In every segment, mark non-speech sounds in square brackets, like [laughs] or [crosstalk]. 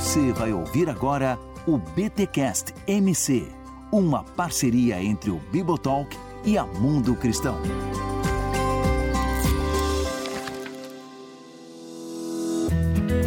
Você vai ouvir agora o BTcast MC, uma parceria entre o Bibotalk e a Mundo Cristão.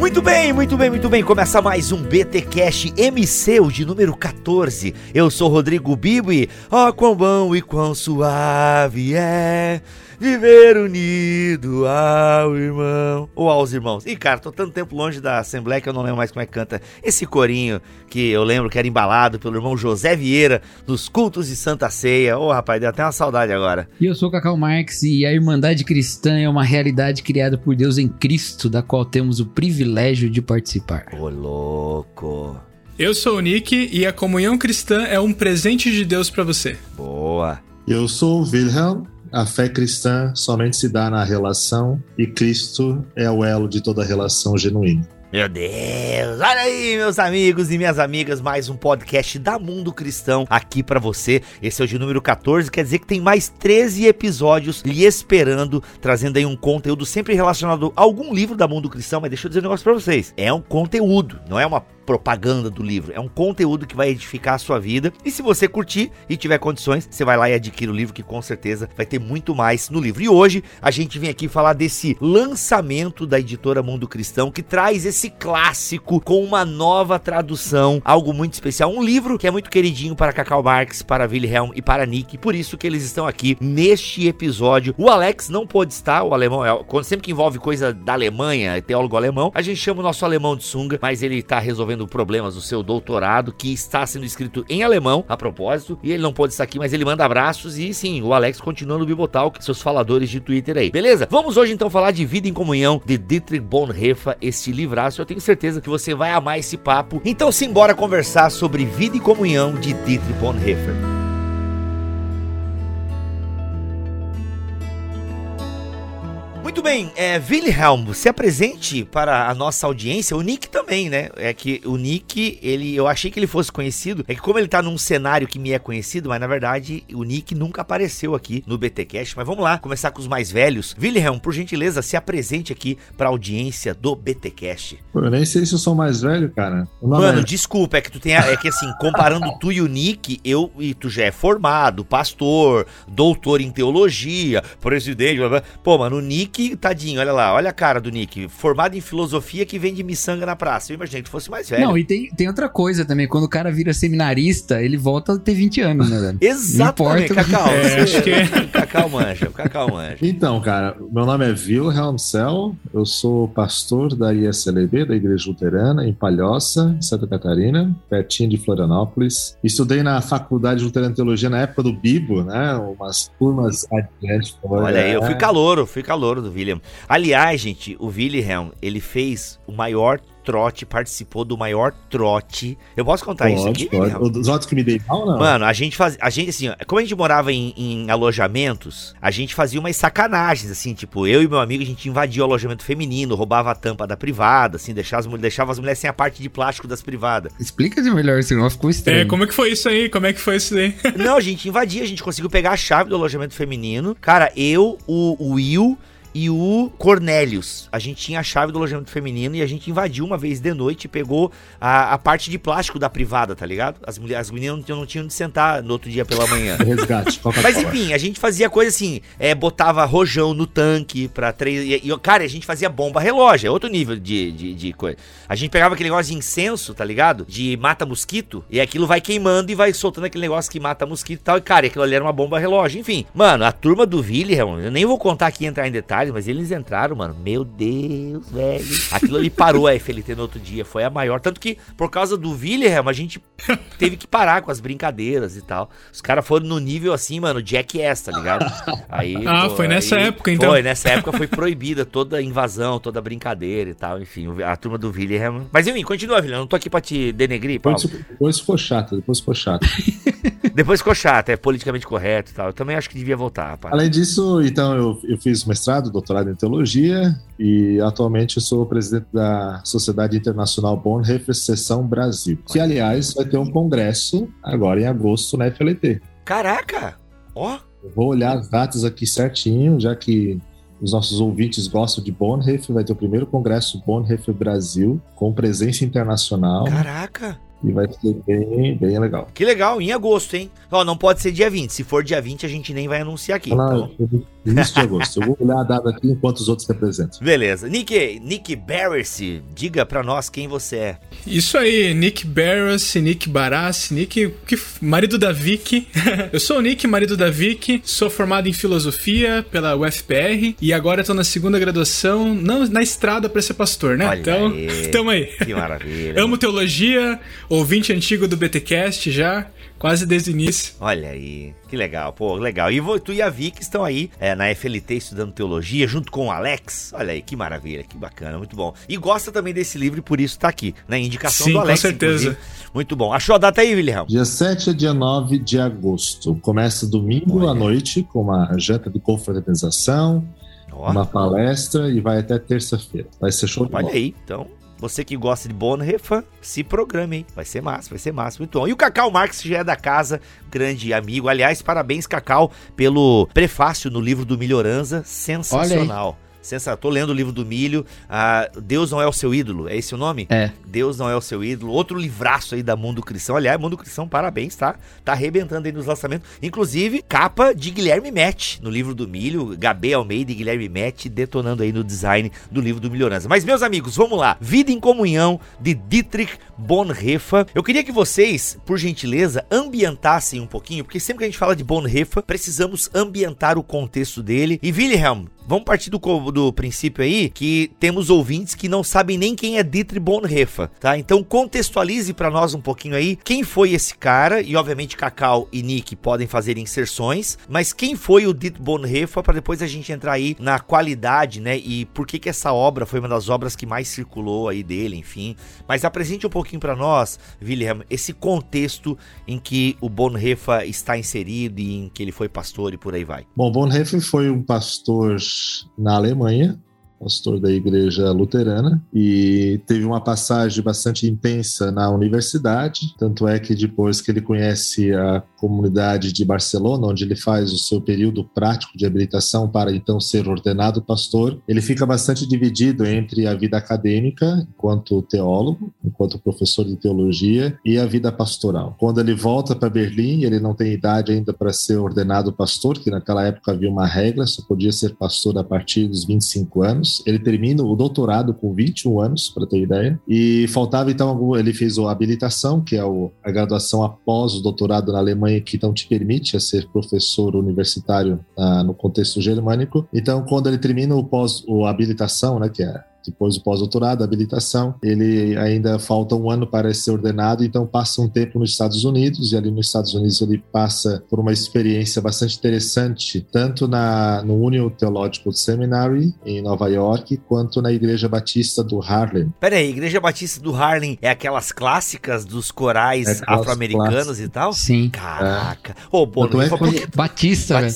Muito bem, muito bem, muito bem. Começa mais um BT Cash MC, o de número 14. Eu sou Rodrigo Bibo e ó quão bom e quão suave é viver unido ao irmão ou aos irmãos. E cara, tô tanto tempo longe da Assembleia que eu não lembro mais como é que canta esse corinho que eu lembro que era embalado pelo irmão José Vieira nos cultos de Santa Ceia. Ô, oh, rapaz, deu até uma saudade agora. E eu sou Cacau Marx e a Irmandade Cristã é uma realidade criada por Deus em Cristo, da qual temos o privilégio de participar. Ô, louco. Eu sou o Nick e a comunhão cristã é um presente de Deus para você. Boa. Eu sou o Wilhelm a fé cristã somente se dá na relação e Cristo é o elo de toda relação genuína. Meu Deus, olha aí, meus amigos e minhas amigas, mais um podcast da Mundo Cristão aqui para você. Esse é o de número 14, quer dizer que tem mais 13 episódios lhe esperando, trazendo aí um conteúdo sempre relacionado a algum livro da Mundo Cristão, mas deixa eu dizer um negócio para vocês. É um conteúdo, não é uma propaganda do livro. É um conteúdo que vai edificar a sua vida. E se você curtir e tiver condições, você vai lá e adquire o livro, que com certeza vai ter muito mais no livro. E hoje a gente vem aqui falar desse lançamento da editora Mundo Cristão, que traz esse clássico com uma nova tradução, algo muito especial. Um livro que é muito queridinho para Cacau Marx, para Wilhelm e para Nick. Por isso que eles estão aqui neste episódio. O Alex não pôde estar, o alemão, é, sempre que envolve coisa da Alemanha, teólogo alemão, a gente chama o nosso alemão de sunga, mas ele está resolvendo problemas do seu doutorado, que está sendo escrito em alemão, a propósito, e ele não pode estar aqui, mas ele manda abraços e sim, o Alex continua no Bibotalk, seus faladores de Twitter aí. Beleza? Vamos hoje então falar de Vida em Comunhão, de Dietrich Bonhoeffer, este livraço. Eu tenho certeza que você vai amar esse papo. Então simbora conversar sobre Vida em Comunhão de Dietrich Bonhoeffer. Bem, é, Wilhelm, se apresente para a nossa audiência, o Nick também, né? É que o Nick, ele, eu achei que ele fosse conhecido, é que como ele tá num cenário que me é conhecido, mas na verdade o Nick nunca apareceu aqui no BTcast, mas vamos lá, começar com os mais velhos. Wilhelm, por gentileza, se apresente aqui para a audiência do BTcast. Pô, eu nem sei se eu sou mais velho, cara. Mano, é... desculpa, é que tu tem, a, é que assim, comparando tu e o Nick, eu e tu já é formado, pastor, doutor em teologia, presidente, blá, blá. pô, mano, o Nick tadinho, olha lá, olha a cara do Nick. Formado em filosofia que vende miçanga na praça. Eu imaginei que fosse mais velho. Não, e tem, tem outra coisa também. Quando o cara vira seminarista, ele volta a ter 20 anos, né, velho? [laughs] Exatamente, Cacau. É, acho que... É. [laughs] Cacau manja, Cacau manja. Então, cara, meu nome é Wilhelm Cell, eu sou pastor da ISLB, da Igreja Luterana, em Palhoça, Santa Catarina, pertinho de Florianópolis. Estudei na Faculdade de Luterana de Teologia na época do Bibo, né? Umas turmas adiante. Olha aí, eu fui calouro, fui calouro do William. Aliás, gente, o William, ele fez o maior trote, participou do maior trote. Eu posso contar pode, isso aqui? Pode. Os outros que me dei mal, não? Mano, a gente faz, a gente assim, como a gente morava em, em, alojamentos, a gente fazia umas sacanagens assim, tipo, eu e meu amigo a gente invadia o alojamento feminino, roubava a tampa da privada, assim, deixava as, deixava as mulheres sem a parte de plástico das privadas. Explica de melhor, senão ficou estranho. É, como é que foi isso aí? Como é que foi isso aí? não, a gente invadia, a gente conseguiu pegar a chave do alojamento feminino. Cara, eu, o, o Will e o Cornélios. A gente tinha a chave do alojamento feminino e a gente invadiu uma vez de noite e pegou a, a parte de plástico da privada, tá ligado? As, mulheres, as meninas não tinham, não tinham de sentar no outro dia pela manhã. [laughs] Resgate. Mas enfim, a gente fazia coisa assim, é, botava rojão no tanque pra três. E, e, cara, a gente fazia bomba relógio, é outro nível de, de, de, coisa. A gente pegava aquele negócio de incenso, tá ligado? De mata-mosquito, e aquilo vai queimando e vai soltando aquele negócio que mata mosquito e tal. E, cara, aquilo ali era uma bomba relógio. Enfim, mano, a turma do William, eu nem vou contar aqui entrar em detalhes mas eles entraram, mano. Meu Deus, velho. Aquilo ali parou a FLT no outro dia. Foi a maior. Tanto que, por causa do William, a gente teve que parar com as brincadeiras e tal. Os caras foram no nível assim, mano, Jackass, tá ligado? Aí, ah, pô, foi nessa aí, época, então. Foi, nessa época foi proibida toda invasão, toda brincadeira e tal. Enfim, a turma do William. Mas enfim, continua, William. Não tô aqui pra te denegrir, Paulo. Depois, depois ficou chato, depois ficou chato. [laughs] depois ficou chato, é politicamente correto e tal. Eu também acho que devia voltar, rapaz. Além disso, então, eu, eu fiz mestrado, doutorado em teologia e atualmente eu sou presidente da Sociedade Internacional Bonhoeffer Seção Brasil, que aliás vai ter um congresso agora em agosto na FLT. Caraca! Ó! Oh. vou olhar as datas aqui certinho, já que os nossos ouvintes gostam de Bonhoeffer, vai ter o primeiro congresso Bonhoeffer Brasil, com presença internacional. Caraca! E vai ser bem, bem legal. Que legal, em agosto, hein? Ó, não pode ser dia 20. Se for dia 20, a gente nem vai anunciar aqui. Não, então... Início de agosto. Eu vou olhar a data aqui enquanto os outros representam. Beleza. Nick, Nick Barris, diga pra nós quem você é. Isso aí, Nick Barris, Nick Barassi, Nick, que, marido da Vicky. [laughs] eu sou o Nick, marido da Vicky, sou formado em filosofia pela UFPR e agora tô na segunda graduação, não na estrada para ser pastor, né? Olha então, aí. [laughs] tamo aí. Que maravilha. Amo teologia, ouvinte antigo do BTcast já. Quase desde o início. Olha aí, que legal, pô, legal. E tu e a Vicky estão aí é, na FLT estudando teologia, junto com o Alex. Olha aí, que maravilha, que bacana, muito bom. E gosta também desse livro e por isso tá aqui, na né? indicação Sim, do Alex. com certeza. Inclusive. Muito bom. Achou a data aí, William? Dia 7 a dia 9 de agosto. Começa domingo Olha. à noite com uma janta de confraternização, uma palestra e vai até terça-feira. Vai ser show de Olha bola. aí, então você que gosta de Bonhoeffer, se programe, hein? Vai ser massa, vai ser massa, muito bom. E o Cacau Marques já é da casa, grande amigo. Aliás, parabéns, Cacau, pelo prefácio no livro do Melhoranza, sensacional. Sensacional. Tô lendo o livro do Milho. Ah, Deus não é o seu ídolo. É esse o nome? É. Deus não é o seu ídolo. Outro livraço aí da Mundo Cristão. Aliás, Mundo Cristão, parabéns, tá? Tá arrebentando aí nos lançamentos. Inclusive, capa de Guilherme Met no livro do Milho. Gabé Almeida e Guilherme Met detonando aí no design do livro do Melhorança. Mas, meus amigos, vamos lá. Vida em Comunhão de Dietrich Bonhoeffer. Eu queria que vocês, por gentileza, ambientassem um pouquinho, porque sempre que a gente fala de Bonhoeffer, precisamos ambientar o contexto dele. E Wilhelm, Vamos partir do, do, princípio aí que temos ouvintes que não sabem nem quem é Dietrich Bonhoeffer, tá? Então contextualize para nós um pouquinho aí quem foi esse cara e obviamente Cacau e Nick podem fazer inserções, mas quem foi o Dietrich Bonhoeffer para depois a gente entrar aí na qualidade, né? E por que que essa obra foi uma das obras que mais circulou aí dele, enfim. Mas apresente um pouquinho para nós, William, esse contexto em que o Bonhoeffer está inserido e em que ele foi pastor e por aí vai. Bom, Bonhoeffer foi um pastor na Alemanha, pastor da igreja luterana, e teve uma passagem bastante intensa na universidade. Tanto é que depois que ele conhece a comunidade de Barcelona, onde ele faz o seu período prático de habilitação para então ser ordenado pastor, ele fica bastante dividido entre a vida acadêmica, enquanto teólogo, enquanto professor de teologia, e a vida pastoral. Quando ele volta para Berlim, ele não tem idade ainda para ser ordenado pastor, que naquela época havia uma regra, só podia ser pastor a partir dos 25 anos. Ele termina o doutorado com 21 anos, para ter ideia, e faltava então, ele fez a habilitação, que é a graduação após o doutorado na Alemanha que não te permite ser professor universitário ah, no contexto germânico. Então, quando ele termina o pós, o habilitação, né, que é depois do pós-doutorado, habilitação, ele ainda falta um ano para ser ordenado, então passa um tempo nos Estados Unidos, e ali nos Estados Unidos ele passa por uma experiência bastante interessante, tanto na, no Union Theological Seminary, em Nova York, quanto na Igreja Batista do Harlem. Peraí, Igreja Batista do Harlem é aquelas clássicas dos corais é afro-americanos e tal? Sim. Caraca. Ô, oh, pô, é porque... Batista, velho.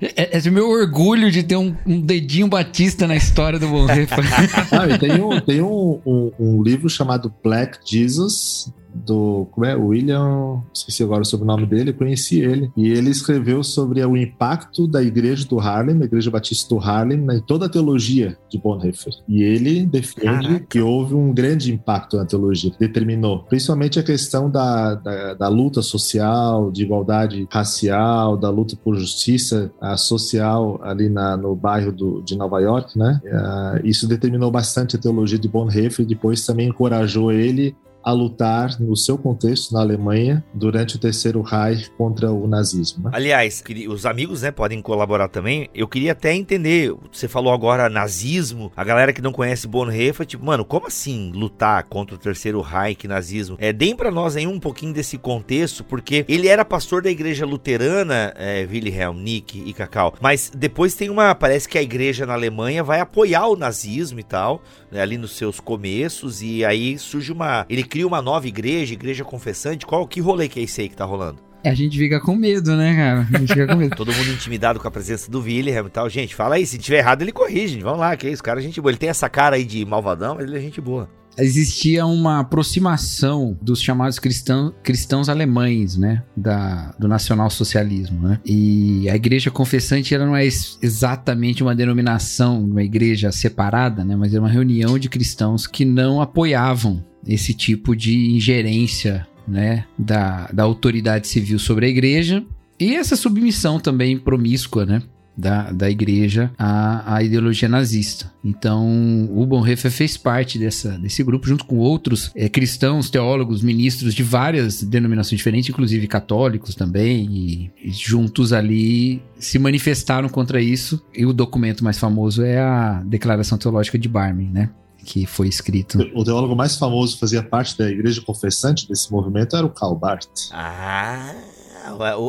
É, é, é meu orgulho de ter um, um dedinho Batista na história do Bonhoeffer. [laughs] Tem um, tem um, um, um, livro chamado Black Jesus, do como é William, esqueci agora o sobrenome dele, conheci ele e ele escreveu sobre o impacto da igreja do Harlem, a igreja batista do Harlem, em toda a teologia de Bonhoeffer. E ele defende Caraca. que houve um grande impacto na teologia, que determinou principalmente a questão da, da, da luta social, de igualdade racial, da luta por justiça social ali na, no bairro do, de Nova York, né? Uh, isso determinou bastante a teologia de Bonhoeffer e depois também encorajou ele a lutar no seu contexto na Alemanha durante o terceiro Reich contra o nazismo. Né? Aliás, os amigos né, podem colaborar também. Eu queria até entender, você falou agora nazismo, a galera que não conhece Bonhoeffer, tipo, mano, como assim lutar contra o terceiro Reich, nazismo? É, deem para nós aí um pouquinho desse contexto, porque ele era pastor da igreja luterana, é, Wilhelm, Nick e Cacau, mas depois tem uma, parece que a igreja na Alemanha vai apoiar o nazismo e tal, né, ali nos seus começos, e aí surge uma, ele cria uma nova igreja, igreja confessante. Qual que rolê que é esse aí que tá rolando? A gente fica com medo, né, cara? A gente fica com medo. [laughs] Todo mundo intimidado com a presença do William e tal. Gente, fala aí, se tiver errado, ele corrige. Vamos lá, que é isso, cara, é gente boa. Ele tem essa cara aí de malvadão, mas ele é gente boa existia uma aproximação dos chamados cristão, cristãos alemães, né, da, do nacionalsocialismo, né? E a igreja confessante ela não é exatamente uma denominação, uma igreja separada, né, mas é uma reunião de cristãos que não apoiavam esse tipo de ingerência, né, da, da autoridade civil sobre a igreja e essa submissão também promíscua, né? da, da igreja à, à ideologia nazista. Então, o Bonhoeffer fez parte dessa, desse grupo, junto com outros é, cristãos, teólogos, ministros de várias denominações diferentes, inclusive católicos também, e, e juntos ali se manifestaram contra isso. E o documento mais famoso é a Declaração Teológica de Barmen, né? Que foi escrito. O teólogo mais famoso fazia parte da igreja confessante desse movimento era o Karl Barth. Ah!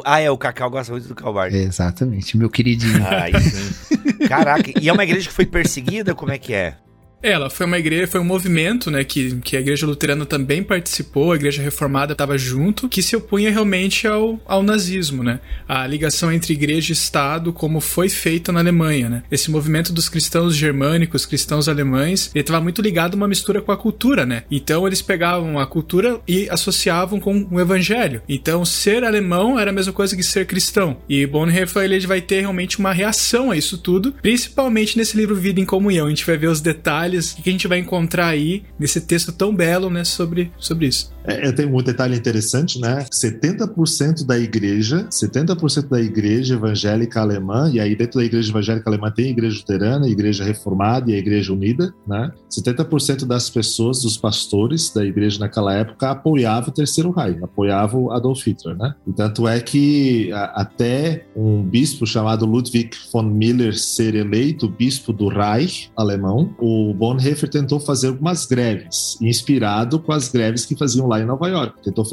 ah, é, o Cacau gosta muito do Calvário. Exatamente, meu queridinho. Ah. Caraca, e é uma igreja que foi perseguida? Como é que é? Ela foi uma igreja, foi um movimento, né, que, que a igreja luterana também participou, a igreja reformada estava junto, que se opunha realmente ao, ao nazismo, né? A ligação entre igreja e Estado, como foi feita na Alemanha, né? Esse movimento dos cristãos germânicos, cristãos alemães, ele estava muito ligado a uma mistura com a cultura, né? Então eles pegavam a cultura e associavam com o evangelho. Então ser alemão era a mesma coisa que ser cristão. E Bonhoeffer ele vai ter realmente uma reação a isso tudo, principalmente nesse livro Vida em Comunhão. A gente vai ver os detalhes detalhes que a gente vai encontrar aí nesse texto tão belo, né, sobre, sobre isso. É, tem um detalhe interessante, né? 70% da igreja, 70% da igreja evangélica alemã, e aí dentro da igreja evangélica alemã tem a igreja luterana, a igreja reformada e a igreja unida, né? 70% das pessoas, dos pastores da igreja naquela época apoiavam o Terceiro Reich, apoiavam Adolf Hitler, né? E tanto é que a, até um bispo chamado Ludwig von Miller ser eleito bispo do Reich alemão, o Bonhoeffer tentou fazer algumas greves, inspirado com as greves que faziam lá em Nova York. Tentou,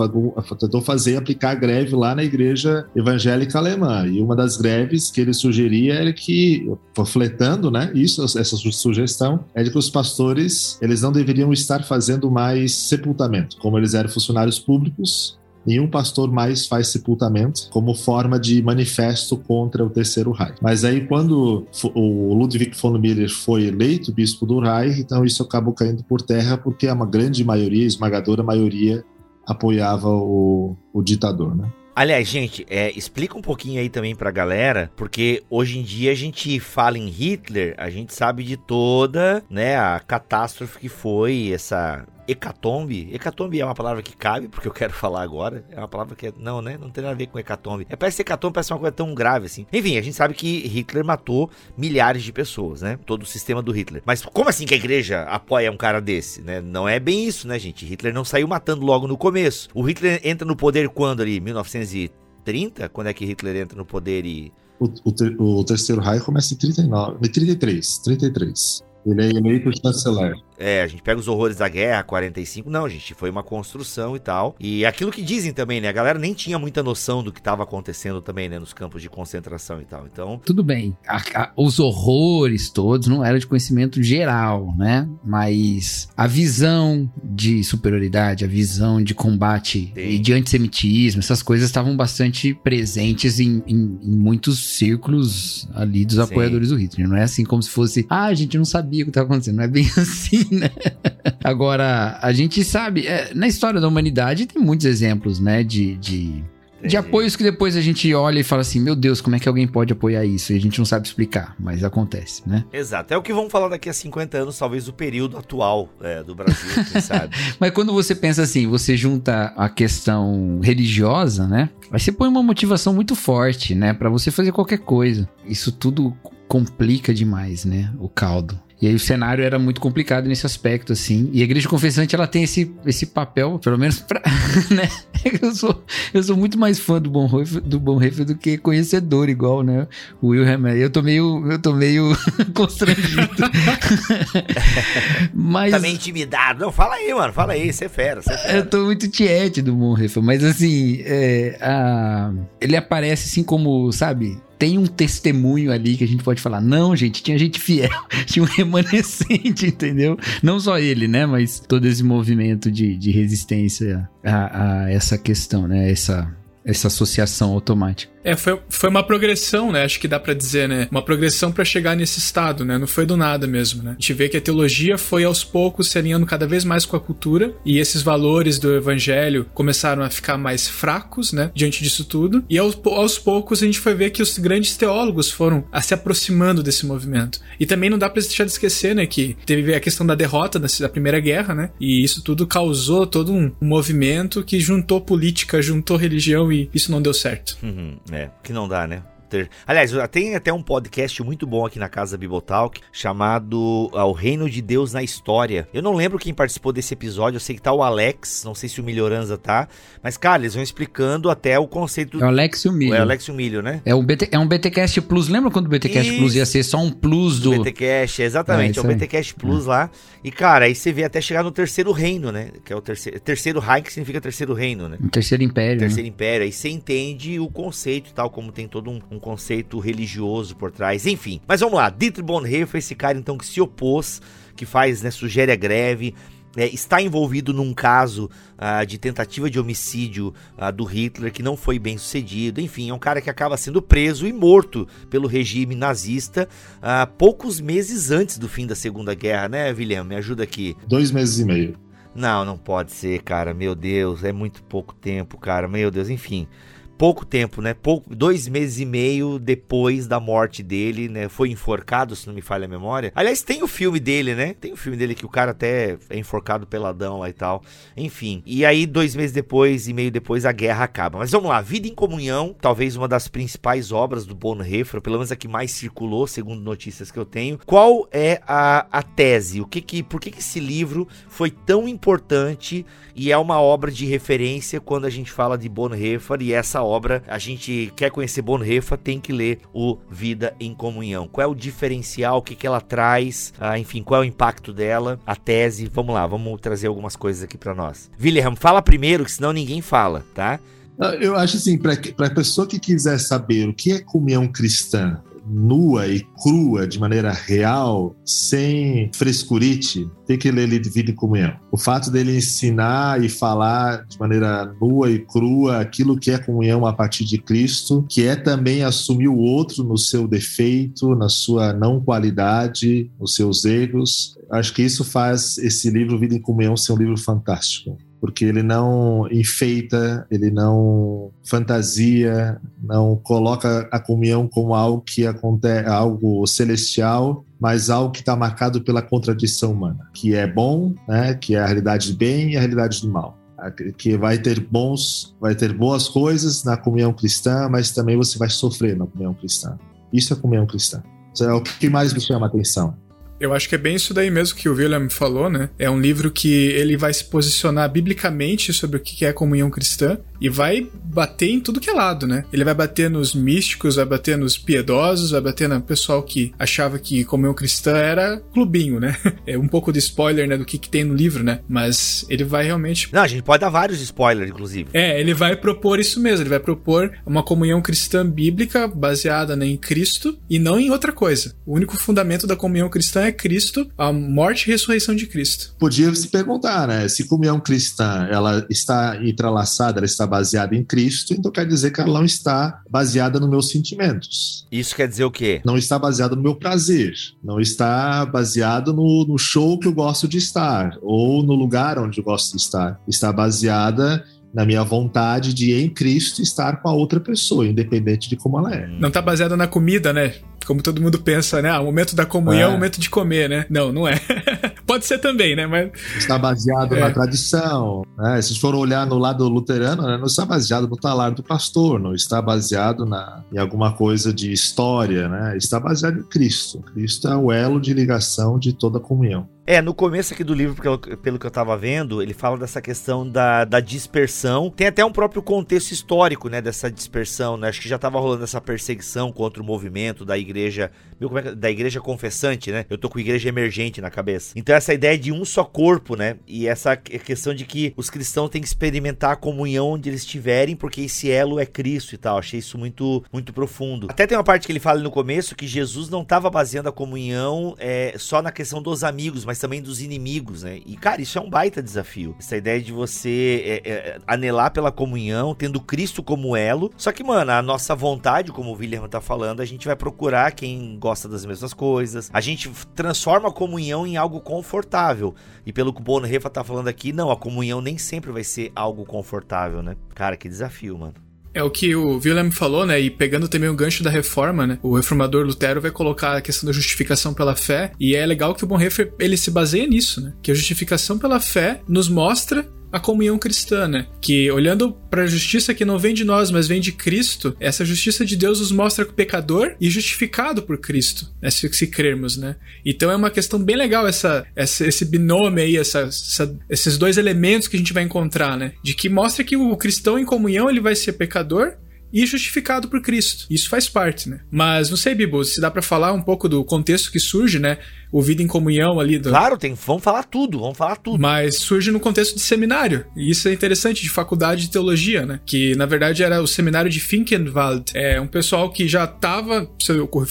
tentou fazer aplicar greve lá na igreja evangélica alemã. E uma das greves que ele sugeria era que, panfletando, né, isso, essa sugestão, é de que os pastores eles não deveriam estar fazendo mais sepultamento. Como eles eram funcionários públicos, nenhum pastor mais faz sepultamento como forma de manifesto contra o terceiro Reich. Mas aí quando o Ludwig von Miller foi eleito bispo do Reich, então isso acabou caindo por terra porque uma grande maioria, esmagadora maioria, apoiava o, o ditador, né? Aliás, gente, é, explica um pouquinho aí também pra galera, porque hoje em dia a gente fala em Hitler, a gente sabe de toda, né, a catástrofe que foi essa hecatombe. Hecatombe é uma palavra que cabe, porque eu quero [laughs] falar agora. É uma palavra que é. Não, né? Não tem nada a ver com hecatombe. É, parece hecatombe parece uma coisa tão grave assim. Enfim, a gente sabe que Hitler matou milhares de pessoas, né? Todo o sistema do Hitler. Mas como assim que a igreja apoia um cara desse, né? Não é bem isso, né, gente? Hitler não saiu matando logo no começo. O Hitler entra no poder quando ali? 1930? Quando é que Hitler entra no poder e. O, o, o terceiro raio começa em 39, 33, 33. Ele é eleito chanceler. É, a gente pega os horrores da guerra, 45. Não, gente, foi uma construção e tal. E aquilo que dizem também, né? A galera nem tinha muita noção do que estava acontecendo também, né? Nos campos de concentração e tal. Então. Tudo bem. A, a, os horrores todos não eram de conhecimento geral, né? Mas a visão de superioridade, a visão de combate Sim. e de antissemitismo, essas coisas estavam bastante presentes em, em, em muitos círculos ali dos Sim. apoiadores do Hitler. Não é assim como se fosse, ah, a gente não sabia o que estava acontecendo. Não é bem [laughs] assim [laughs] né? Agora, a gente sabe, é, na história da humanidade tem muitos exemplos, né, de, de de apoios que depois a gente olha e fala assim: meu Deus, como é que alguém pode apoiar isso? E a gente não sabe explicar, mas acontece, né? Exato. É o que vamos falar daqui a 50 anos, talvez o período atual é, do Brasil, quem sabe. [laughs] mas quando você pensa assim, você junta a questão religiosa, né? Aí você põe uma motivação muito forte, né? para você fazer qualquer coisa. Isso tudo complica demais, né? O caldo. E aí o cenário era muito complicado nesse aspecto, assim. E a igreja confessante, ela tem esse, esse papel, pelo menos pra, [laughs] né? Eu sou, eu sou muito mais fã do Bonhoeffer, do Bonhoeffer do que conhecedor, igual, né? O Wilhelm. Eu tô meio, eu tô meio [laughs] constrangido. [laughs] mas... Tá meio intimidado. Não, fala aí, mano. Fala aí, você é fera, você é fera. Eu tô muito tiete do Bonhoeffer, mas assim, é, a... ele aparece assim como, sabe tem um testemunho ali que a gente pode falar, não, gente, tinha gente fiel, [laughs] tinha um remanescente, [laughs] entendeu? Não só ele, né? Mas todo esse movimento de, de resistência a, a essa questão, né? Essa essa associação automática. É, foi, foi uma progressão, né? Acho que dá para dizer, né? Uma progressão para chegar nesse estado, né? Não foi do nada mesmo, né? A gente vê que a teologia foi aos poucos se alinhando cada vez mais com a cultura e esses valores do evangelho começaram a ficar mais fracos, né? Diante disso tudo. E aos, aos poucos a gente foi ver que os grandes teólogos foram a se aproximando desse movimento. E também não dá pra deixar de esquecer, né? Que teve a questão da derrota da, da Primeira Guerra, né? E isso tudo causou todo um, um movimento que juntou política, juntou religião e isso não deu certo. Uhum, é, que não dá, né? Ter. Aliás, tem até um podcast muito bom aqui na casa Bibotalk chamado ah, O Reino de Deus na História. Eu não lembro quem participou desse episódio, eu sei que tá o Alex, não sei se o Milhoranza tá, mas cara, eles vão explicando até o conceito. É o Alex e o Milho. É o Alex e o Milho, né? É, um BT, é um BTcast Plus. Lembra quando o BTcast Isso. Plus ia ser só um plus do. BTcast, exatamente. É, é o BTcast Plus é. lá. E cara, aí você vê até chegar no terceiro reino, né? Que é o terceiro. Terceiro Reich que significa terceiro reino, né? O terceiro império. Terceiro né? império. Aí você entende o conceito e tal, como tem todo um, um conceito religioso por trás, enfim. Mas vamos lá, Dietrich Bonhoeffer, esse cara então que se opôs, que faz, né, sugere a greve, é, está envolvido num caso uh, de tentativa de homicídio uh, do Hitler que não foi bem sucedido. Enfim, é um cara que acaba sendo preso e morto pelo regime nazista uh, poucos meses antes do fim da Segunda Guerra, né, William? Me ajuda aqui. Dois meses e meio. Não, não pode ser, cara. Meu Deus, é muito pouco tempo, cara. Meu Deus, enfim pouco tempo, né? Pouco, dois meses e meio depois da morte dele, né? Foi enforcado, se não me falha a memória. Aliás, tem o filme dele, né? Tem o filme dele que o cara até é enforcado peladão lá e tal. Enfim. E aí, dois meses depois e meio depois, a guerra acaba. Mas vamos lá, Vida em Comunhão, talvez uma das principais obras do Bonhoeffer, pelo menos a que mais circulou, segundo notícias que eu tenho. Qual é a, a tese? O que que, por que, que esse livro foi tão importante e é uma obra de referência quando a gente fala de Bonhoeffer e essa obra, a gente quer conhecer Bonhoeffer, tem que ler o Vida em Comunhão. Qual é o diferencial, o que, que ela traz, ah, enfim, qual é o impacto dela, a tese. Vamos lá, vamos trazer algumas coisas aqui para nós. William, fala primeiro, que senão ninguém fala, tá? Eu acho assim, para a pessoa que quiser saber o que é comunhão cristã, nua e crua, de maneira real, sem frescurite, tem que ler Vida e Comunhão. O fato dele ensinar e falar de maneira nua e crua aquilo que é comunhão a partir de Cristo, que é também assumir o outro no seu defeito, na sua não qualidade, nos seus erros. Acho que isso faz esse livro Vida em Comunhão ser um livro fantástico porque ele não enfeita, ele não fantasia, não coloca a comunhão como algo que acontece, algo celestial, mas algo que está marcado pela contradição humana, que é bom, né, que é a realidade do bem e a realidade do mal que vai ter bons, vai ter boas coisas na comunhão cristã, mas também você vai sofrer na comunhão cristã. Isso é comunhão cristã. É o que mais me chama a atenção. Eu acho que é bem isso daí mesmo que o William falou, né? É um livro que ele vai se posicionar biblicamente sobre o que é comunhão cristã e vai bater em tudo que é lado, né? Ele vai bater nos místicos, vai bater nos piedosos, vai bater no pessoal que achava que comunhão cristã era clubinho, né? [laughs] É um pouco de spoiler, né, do que, que tem no livro, né? Mas ele vai realmente. Não, a gente pode dar vários spoilers, inclusive. É, ele vai propor isso mesmo. Ele vai propor uma comunhão cristã bíblica baseada né, em Cristo e não em outra coisa. O único fundamento da comunhão cristã é Cristo, a morte e ressurreição de Cristo. Podia se perguntar, né? Se comunhão cristã ela está entrelaçada, ela está baseada em Cristo, então quer dizer que ela não está baseada nos meus sentimentos. Isso quer dizer o quê? Não está baseada no meu prazer, não está baseado no, no show que eu gosto de estar, ou no lugar onde eu gosto de estar. Está baseada na minha vontade de, em Cristo, estar com a outra pessoa, independente de como ela é. Não está baseada na comida, né? Como todo mundo pensa, né? Ah, o momento da comunhão é o momento de comer, né? Não, não é. [laughs] Pode ser também, né? Mas... Está baseado é. na tradição. Né? Se for olhar no lado luterano, né? não está baseado no talar do pastor, não está baseado na, em alguma coisa de história, né? está baseado em Cristo. Cristo é o elo de ligação de toda a comunhão. É, no começo aqui do livro, pelo, pelo que eu tava vendo, ele fala dessa questão da, da dispersão. Tem até um próprio contexto histórico, né, dessa dispersão, né? Acho que já tava rolando essa perseguição contra o movimento da igreja, meu, é, da igreja confessante, né? Eu tô com igreja emergente na cabeça. Então essa ideia de um só corpo, né? E essa questão de que os cristãos têm que experimentar a comunhão onde eles estiverem, porque esse elo é Cristo e tal. Achei isso muito, muito profundo. Até tem uma parte que ele fala no começo que Jesus não estava baseando a comunhão é, só na questão dos amigos, mas mas também dos inimigos, né? E, cara, isso é um baita desafio. Essa ideia de você é, é, anelar pela comunhão, tendo Cristo como elo. Só que, mano, a nossa vontade, como o William tá falando, a gente vai procurar quem gosta das mesmas coisas. A gente transforma a comunhão em algo confortável. E pelo que o Bono Refa tá falando aqui, não, a comunhão nem sempre vai ser algo confortável, né? Cara, que desafio, mano. É o que o William falou, né? E pegando também o gancho da reforma, né? O reformador Lutero vai colocar a questão da justificação pela fé. E é legal que o Bonhoeffer ele se baseia nisso, né? Que a justificação pela fé nos mostra a comunhão cristã, né? Que olhando para a justiça que não vem de nós, mas vem de Cristo, essa justiça de Deus nos mostra pecador e justificado por Cristo, né? se, se crermos, né? Então é uma questão bem legal essa, essa esse binômio aí, essa, essa, esses dois elementos que a gente vai encontrar, né? De que mostra que o cristão em comunhão ele vai ser pecador e justificado por Cristo. Isso faz parte, né? Mas não sei, Bibo, se dá para falar um pouco do contexto que surge, né? O Vida em Comunhão ali. Do... Claro, tem, vamos falar tudo, vamos falar tudo. Mas surge no contexto de seminário. E isso é interessante, de faculdade de teologia, né? Que na verdade era o seminário de Finkenwald. É um pessoal que já estava,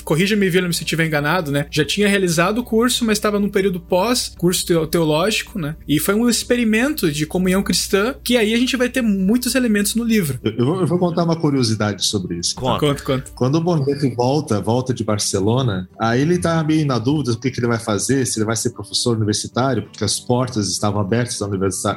corrija-me, William, se estiver enganado, né? Já tinha realizado o curso, mas estava num período pós curso teológico, né? E foi um experimento de comunhão cristã que aí a gente vai ter muitos elementos no livro. Eu, eu, vou, eu vou, contar uma curiosidade sobre isso. Conta, conta. conta. Quando o Bonnetti volta, volta de Barcelona, aí ele tá meio na dúvida do que, que ele vai vai fazer, se ele vai ser professor universitário, porque as portas estavam abertas da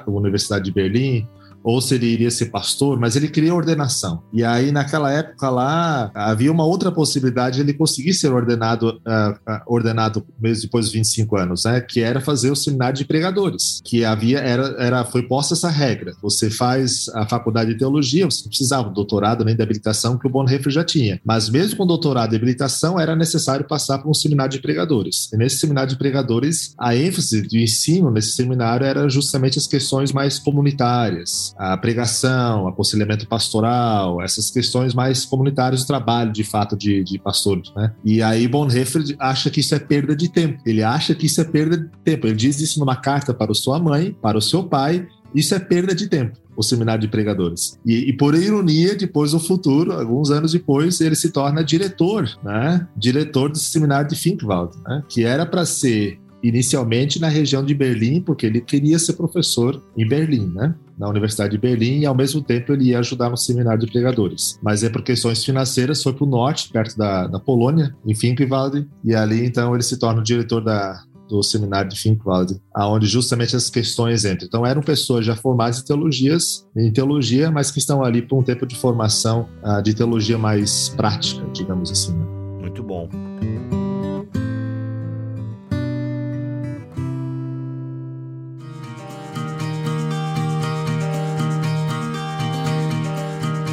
Universidade de Berlim, ou se ele iria ser pastor, mas ele queria ordenação. E aí, naquela época lá, havia uma outra possibilidade de ele conseguir ser ordenado, uh, ordenado mesmo depois dos 25 anos, né? Que era fazer o seminário de pregadores. Que havia, era, era, foi posta essa regra. Você faz a faculdade de teologia, você não precisava do doutorado nem da habilitação que o Bonhoeffer já tinha. Mas mesmo com doutorado e habilitação, era necessário passar por um seminário de pregadores. E nesse seminário de pregadores, a ênfase do ensino nesse seminário era justamente as questões mais comunitárias, a pregação, aconselhamento pastoral, essas questões mais comunitárias do trabalho, de fato, de, de pastores, né? E aí Bonhoeffer acha que isso é perda de tempo. Ele acha que isso é perda de tempo. Ele diz isso numa carta para sua mãe, para o seu pai, isso é perda de tempo, o seminário de pregadores. E, e, por ironia, depois no futuro, alguns anos depois, ele se torna diretor, né? Diretor do seminário de Finkwald, né? Que era para ser inicialmente na região de Berlim, porque ele queria ser professor em Berlim, né? Na Universidade de Berlim, e ao mesmo tempo ele ia ajudar no seminário de pregadores. Mas é por questões financeiras, foi para o norte, perto da, da Polônia, em Finkwald, e ali então ele se torna o diretor da, do seminário de Finkwald, aonde justamente as questões entram. Então eram pessoas já formadas em teologias, em teologia, mas que estão ali por um tempo de formação uh, de teologia mais prática, digamos assim. Né? Muito bom.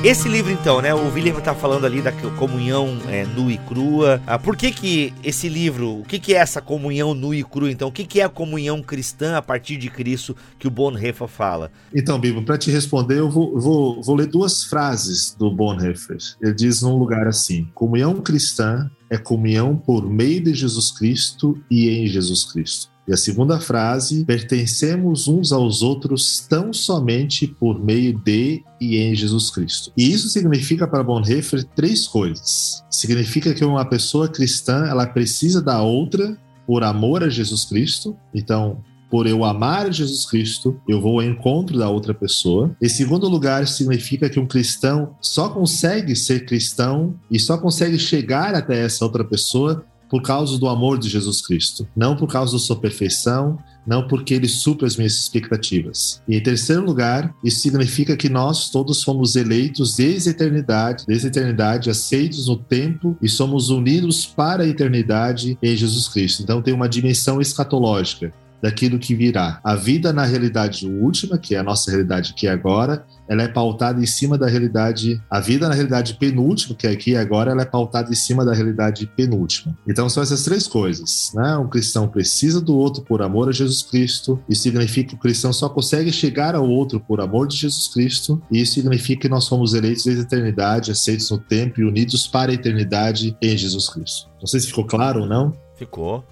Esse livro, então, né? O William tá falando ali da comunhão é, nua e crua. Ah, por que que esse livro, o que que é essa comunhão nua e crua, então? O que que é a comunhão cristã a partir de Cristo que o Bonhoeffer fala? Então, Bibo, para te responder, eu vou, vou, vou ler duas frases do Bonhoeffer. Ele diz num lugar assim: comunhão cristã é comunhão por meio de Jesus Cristo e em Jesus Cristo. E a segunda frase, pertencemos uns aos outros tão somente por meio de e em Jesus Cristo. E isso significa para Bonhoeffer três coisas. Significa que uma pessoa cristã, ela precisa da outra por amor a Jesus Cristo. Então, por eu amar Jesus Cristo, eu vou ao encontro da outra pessoa. Em segundo lugar, significa que um cristão só consegue ser cristão e só consegue chegar até essa outra pessoa por causa do amor de Jesus Cristo, não por causa da sua perfeição, não porque ele supra as minhas expectativas. E em terceiro lugar, isso significa que nós todos fomos eleitos desde a eternidade, desde a eternidade, aceitos no tempo e somos unidos para a eternidade em Jesus Cristo. Então tem uma dimensão escatológica daquilo que virá. A vida na realidade última, que é a nossa realidade aqui agora, ela é pautada em cima da realidade. A vida na realidade penúltima, que é aqui agora, ela é pautada em cima da realidade penúltima. Então são essas três coisas, né? Um cristão precisa do outro por amor a Jesus Cristo. Isso significa que o cristão só consegue chegar ao outro por amor de Jesus Cristo. E isso significa que nós fomos eleitos desde a eternidade, aceitos no tempo e unidos para a eternidade em Jesus Cristo. Não sei se ficou claro ou não. Ficou.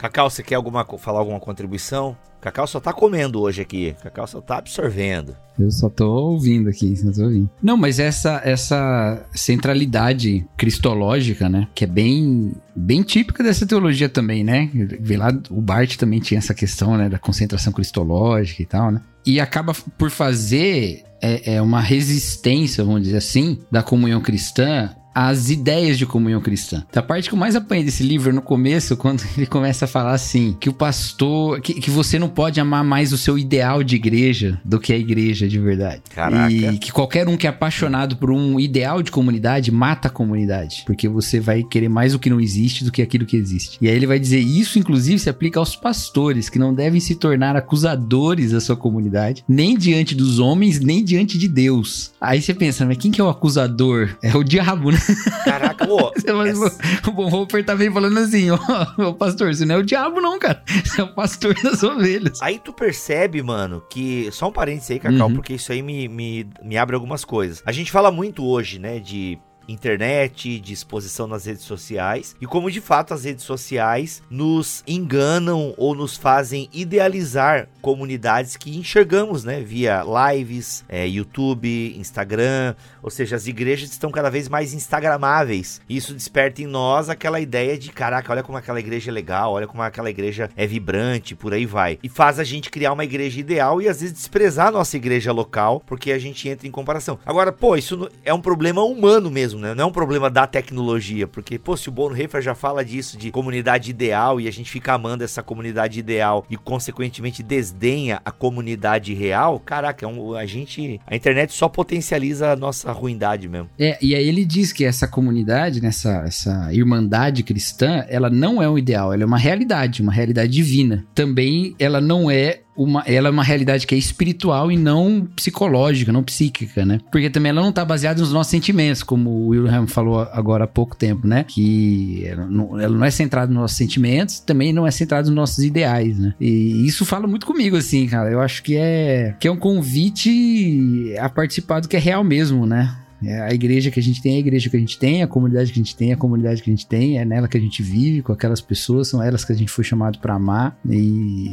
Cacau, você quer alguma, falar alguma contribuição? Cacau só tá comendo hoje aqui. Cacau só tá absorvendo. Eu só tô ouvindo aqui, só tô ouvindo. Não, mas essa, essa centralidade cristológica, né? Que é bem, bem típica dessa teologia também, né? Vê lá, o Bart também tinha essa questão, né? Da concentração cristológica e tal, né? E acaba por fazer é, é uma resistência, vamos dizer assim, da comunhão cristã as ideias de comunhão cristã. A parte que eu mais apanhei desse livro no começo, [laughs] quando ele começa a falar assim, que o pastor, que, que você não pode amar mais o seu ideal de igreja do que a igreja de verdade. Caraca. E que qualquer um que é apaixonado por um ideal de comunidade mata a comunidade, porque você vai querer mais o que não existe do que aquilo que existe. E aí ele vai dizer isso, inclusive, se aplica aos pastores, que não devem se tornar acusadores da sua comunidade, nem diante dos homens, nem diante de Deus. Aí você pensa, mas quem que é o acusador? É o diabo, né? Caraca, ô. O Bonhoeffer tá bem falando assim, ó, [laughs] oh, pastor, você não é o diabo não, cara. Você é o pastor [laughs] das ovelhas. Aí tu percebe, mano, que... Só um parênteses aí, Cacau, uhum. porque isso aí me, me, me abre algumas coisas. A gente fala muito hoje, né, de internet, de exposição nas redes sociais e como de fato as redes sociais nos enganam ou nos fazem idealizar comunidades que enxergamos, né, via lives, é, YouTube, Instagram, ou seja, as igrejas estão cada vez mais instagramáveis. Isso desperta em nós aquela ideia de caraca, olha como aquela igreja é legal, olha como aquela igreja é vibrante, por aí vai. E faz a gente criar uma igreja ideal e às vezes desprezar a nossa igreja local porque a gente entra em comparação. Agora, pô, isso é um problema humano mesmo, né? Não é um problema da tecnologia, porque, pô, se o Bonhoeffer já fala disso, de comunidade ideal, e a gente fica amando essa comunidade ideal e, consequentemente, desdenha a comunidade real, caraca, é um, a gente. A internet só potencializa a nossa ruindade mesmo. É, e aí ele diz que essa comunidade, nessa essa irmandade cristã, ela não é um ideal, ela é uma realidade, uma realidade divina. Também ela não é uma, ela é uma realidade que é espiritual e não psicológica, não psíquica, né? Porque também ela não tá baseada nos nossos sentimentos, como o Wilhelm falou agora há pouco tempo, né? Que ela não, ela não é centrada nos nossos sentimentos, também não é centrada nos nossos ideais, né? E isso fala muito comigo, assim, cara. Eu acho que é, que é um convite a participar do que é real mesmo, né? É a igreja que a gente tem, é a igreja que a gente tem, a comunidade que a gente tem, a comunidade que a gente tem, é nela que a gente vive, com aquelas pessoas, são elas que a gente foi chamado para amar. E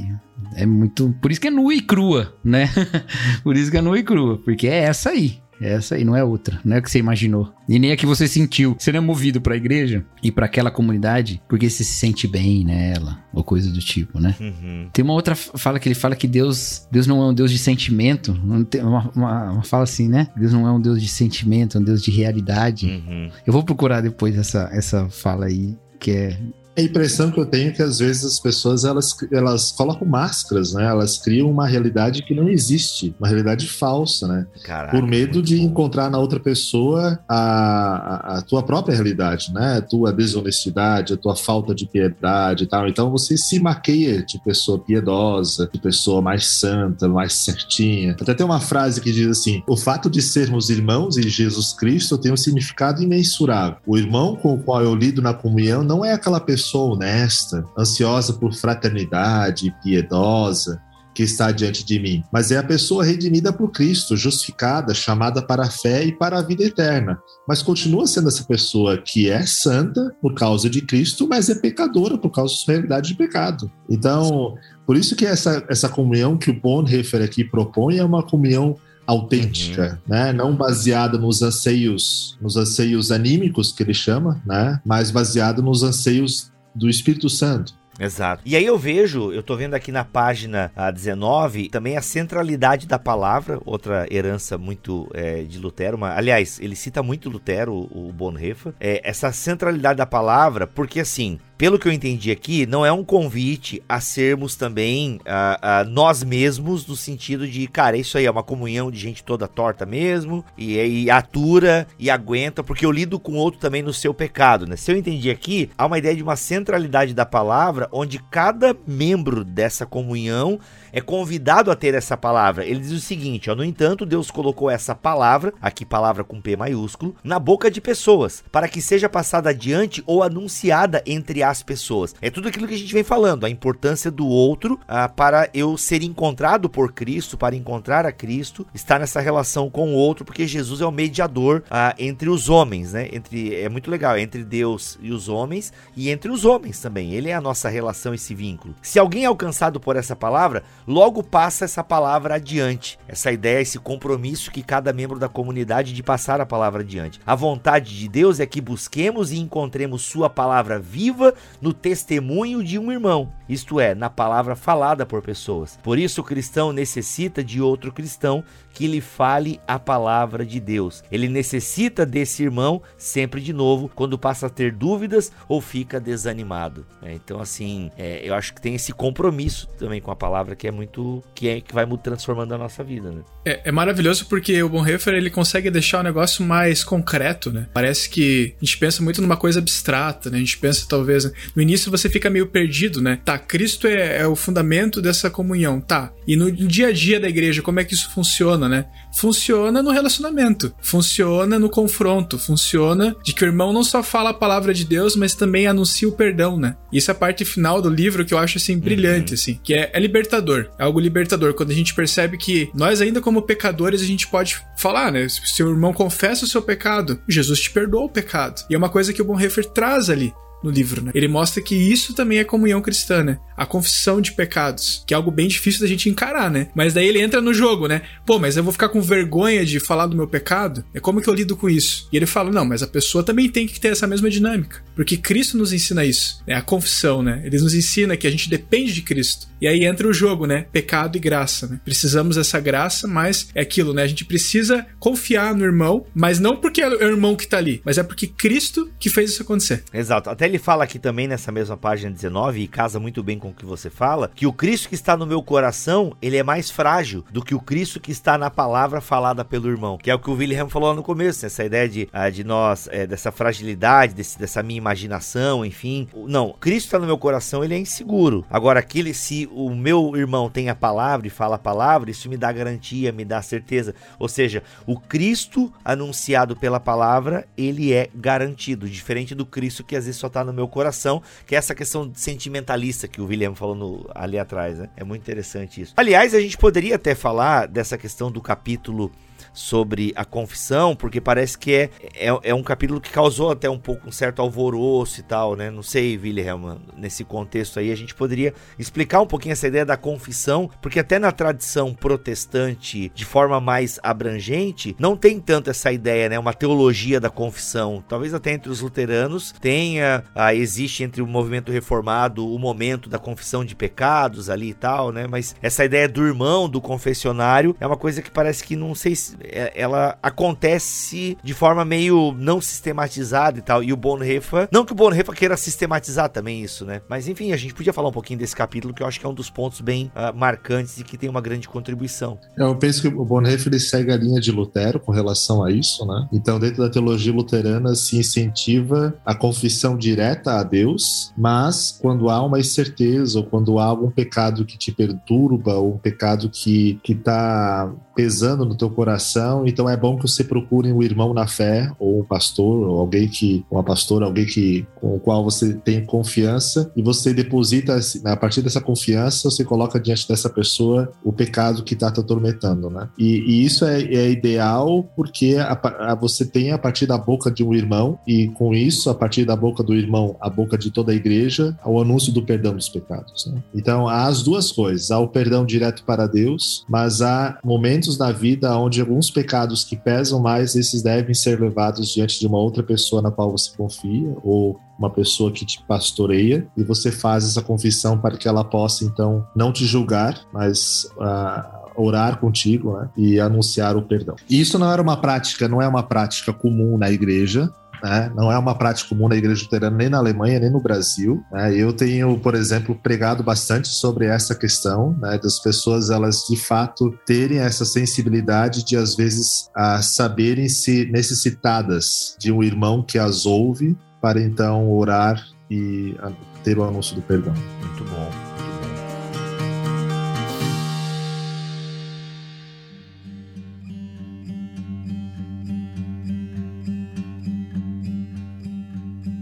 é muito. Por isso que é nua e crua, né? [laughs] Por isso que é nua e crua, porque é essa aí. É essa aí, não é outra. Não é o que você imaginou. E nem é que você sentiu. Você não é movido para a igreja e para aquela comunidade porque você se sente bem nela, ou coisa do tipo, né? Uhum. Tem uma outra fala que ele fala que Deus, Deus não é um Deus de sentimento. Uma, uma, uma fala assim, né? Deus não é um Deus de sentimento, é um Deus de realidade. Uhum. Eu vou procurar depois essa, essa fala aí, que é a impressão que eu tenho é que às vezes as pessoas elas, elas colocam máscaras, né? Elas criam uma realidade que não existe, uma realidade falsa, né? Caraca, Por medo de bom. encontrar na outra pessoa a, a, a, tua própria realidade, né? A tua desonestidade, a tua falta de piedade e tal. Então você se maqueia de pessoa piedosa, de pessoa mais santa, mais certinha. Até tem uma frase que diz assim: o fato de sermos irmãos em Jesus Cristo tem um significado imensurável. O irmão com o qual eu lido na comunhão não é aquela pessoa pessoa honesta, ansiosa por fraternidade, piedosa, que está diante de mim, mas é a pessoa redimida por Cristo, justificada, chamada para a fé e para a vida eterna. Mas continua sendo essa pessoa que é santa por causa de Cristo, mas é pecadora por causa da sua realidade de pecado. Então, por isso que essa, essa comunhão que o Bonhoeffer aqui propõe é uma comunhão autêntica, uhum. né? Não baseada nos anseios, nos anseios anímicos que ele chama, né? Mas baseado nos anseios do Espírito Santo. Exato. E aí eu vejo, eu tô vendo aqui na página a 19, também a centralidade da palavra, outra herança muito é, de Lutero. Mas, aliás, ele cita muito Lutero, o, o Bonhoeffer. É, essa centralidade da palavra, porque assim, pelo que eu entendi aqui, não é um convite a sermos também uh, uh, nós mesmos, no sentido de, cara, isso aí é uma comunhão de gente toda torta mesmo, e, e atura e aguenta, porque eu lido com outro também no seu pecado, né? Se eu entendi aqui, há uma ideia de uma centralidade da palavra, onde cada membro dessa comunhão é convidado a ter essa palavra. Ele diz o seguinte: ó, no entanto, Deus colocou essa palavra, aqui palavra com P maiúsculo, na boca de pessoas, para que seja passada adiante ou anunciada entre as pessoas. É tudo aquilo que a gente vem falando, a importância do outro ah, para eu ser encontrado por Cristo, para encontrar a Cristo, estar nessa relação com o outro, porque Jesus é o mediador ah, entre os homens, né? Entre, é muito legal, entre Deus e os homens e entre os homens também. Ele é a nossa relação, esse vínculo. Se alguém é alcançado por essa palavra, logo passa essa palavra adiante. Essa ideia, esse compromisso que cada membro da comunidade de passar a palavra adiante. A vontade de Deus é que busquemos e encontremos Sua palavra viva no testemunho de um irmão, isto é, na palavra falada por pessoas. Por isso, o cristão necessita de outro cristão que lhe fale a palavra de Deus. Ele necessita desse irmão sempre de novo quando passa a ter dúvidas ou fica desanimado. É, então, assim, é, eu acho que tem esse compromisso também com a palavra que é muito que é que vai transformando a nossa vida. Né? É, é, maravilhoso porque o Bonhoeffer ele consegue deixar o negócio mais concreto, né? Parece que a gente pensa muito numa coisa abstrata, né? A gente pensa talvez no início você fica meio perdido, né? Tá, Cristo é, é o fundamento dessa comunhão, tá? E no dia a dia da igreja como é que isso funciona, né? Funciona no relacionamento, funciona no confronto, funciona de que o irmão não só fala a palavra de Deus, mas também anuncia o perdão, né? Isso é a parte final do livro que eu acho assim brilhante, uhum. assim, que é, é libertador, é algo libertador quando a gente percebe que nós ainda como pecadores a gente pode falar, né? Se o seu irmão confessa o seu pecado, Jesus te perdoa o pecado. E é uma coisa que o Bonhoeffer traz ali no livro, né? Ele mostra que isso também é comunhão cristã, né? A confissão de pecados, que é algo bem difícil da gente encarar, né? Mas daí ele entra no jogo, né? Pô, mas eu vou ficar com vergonha de falar do meu pecado? É como que eu lido com isso? E ele fala: "Não, mas a pessoa também tem que ter essa mesma dinâmica, porque Cristo nos ensina isso, né? A confissão, né? Ele nos ensina que a gente depende de Cristo. E aí entra o jogo, né? Pecado e graça, né? Precisamos dessa graça, mas é aquilo, né? A gente precisa confiar no irmão, mas não porque é o irmão que tá ali, mas é porque Cristo que fez isso acontecer. Exato. Até ele fala aqui também nessa mesma página 19 e casa muito bem com o que você fala, que o Cristo que está no meu coração, ele é mais frágil do que o Cristo que está na palavra falada pelo irmão, que é o que o William falou no começo, essa ideia de, ah, de nós, é, dessa fragilidade, desse, dessa minha imaginação, enfim. Não, Cristo está no meu coração, ele é inseguro. Agora, aquele, se o meu irmão tem a palavra e fala a palavra, isso me dá garantia, me dá certeza. Ou seja, o Cristo anunciado pela palavra, ele é garantido, diferente do Cristo que às vezes só está no meu coração, que é essa questão sentimentalista que o William falou no, ali atrás, né? É muito interessante isso. Aliás, a gente poderia até falar dessa questão do capítulo sobre a confissão, porque parece que é, é, é, um capítulo que causou até um pouco um certo alvoroço e tal, né? Não sei, Wilhelm, nesse contexto aí, a gente poderia explicar um pouquinho essa ideia da confissão, porque até na tradição protestante, de forma mais abrangente, não tem tanto essa ideia, né? Uma teologia da confissão. Talvez até entre os luteranos tenha, ah, existe entre o movimento reformado o momento da confissão de pecados ali e tal, né? Mas essa ideia do irmão, do confessionário, é uma coisa que parece que não sei se ela acontece de forma meio não sistematizada e tal. E o Bonhoeffer, não que o Bonhoeffer queira sistematizar também isso, né? Mas enfim, a gente podia falar um pouquinho desse capítulo que eu acho que é um dos pontos bem uh, marcantes e que tem uma grande contribuição. Eu penso que o Bonhoeffer ele segue a linha de Lutero com relação a isso, né? Então, dentro da teologia luterana se incentiva a confissão direta a Deus, mas quando há uma incerteza ou quando há algum pecado que te perturba ou um pecado que que está pesando no teu coração, então é bom que você procure um irmão na fé, ou um pastor, ou alguém que, uma pastora, alguém que, com o qual você tem confiança, e você deposita, a partir dessa confiança, você coloca diante dessa pessoa o pecado que está te atormentando, né? E, e isso é, é, ideal porque a, a, você tem a partir da boca de um irmão, e com isso, a partir da boca do irmão, a boca de toda a igreja, o anúncio do perdão dos pecados. Né? Então, há as duas coisas: há o perdão direto para Deus, mas há momentos na vida onde alguns pecados que pesam mais, esses devem ser levados diante de uma outra pessoa na qual você confia, ou uma pessoa que te pastoreia, e você faz essa confissão para que ela possa, então, não te julgar, mas. Uh, orar contigo né, e anunciar o perdão. E isso não era uma prática, não é uma prática comum na igreja, né? Não é uma prática comum na igreja luterana nem na Alemanha nem no Brasil. Né? Eu tenho, por exemplo, pregado bastante sobre essa questão né? das pessoas elas de fato terem essa sensibilidade de às vezes a saberem se necessitadas de um irmão que as ouve para então orar e ter o anúncio do perdão. Muito bom.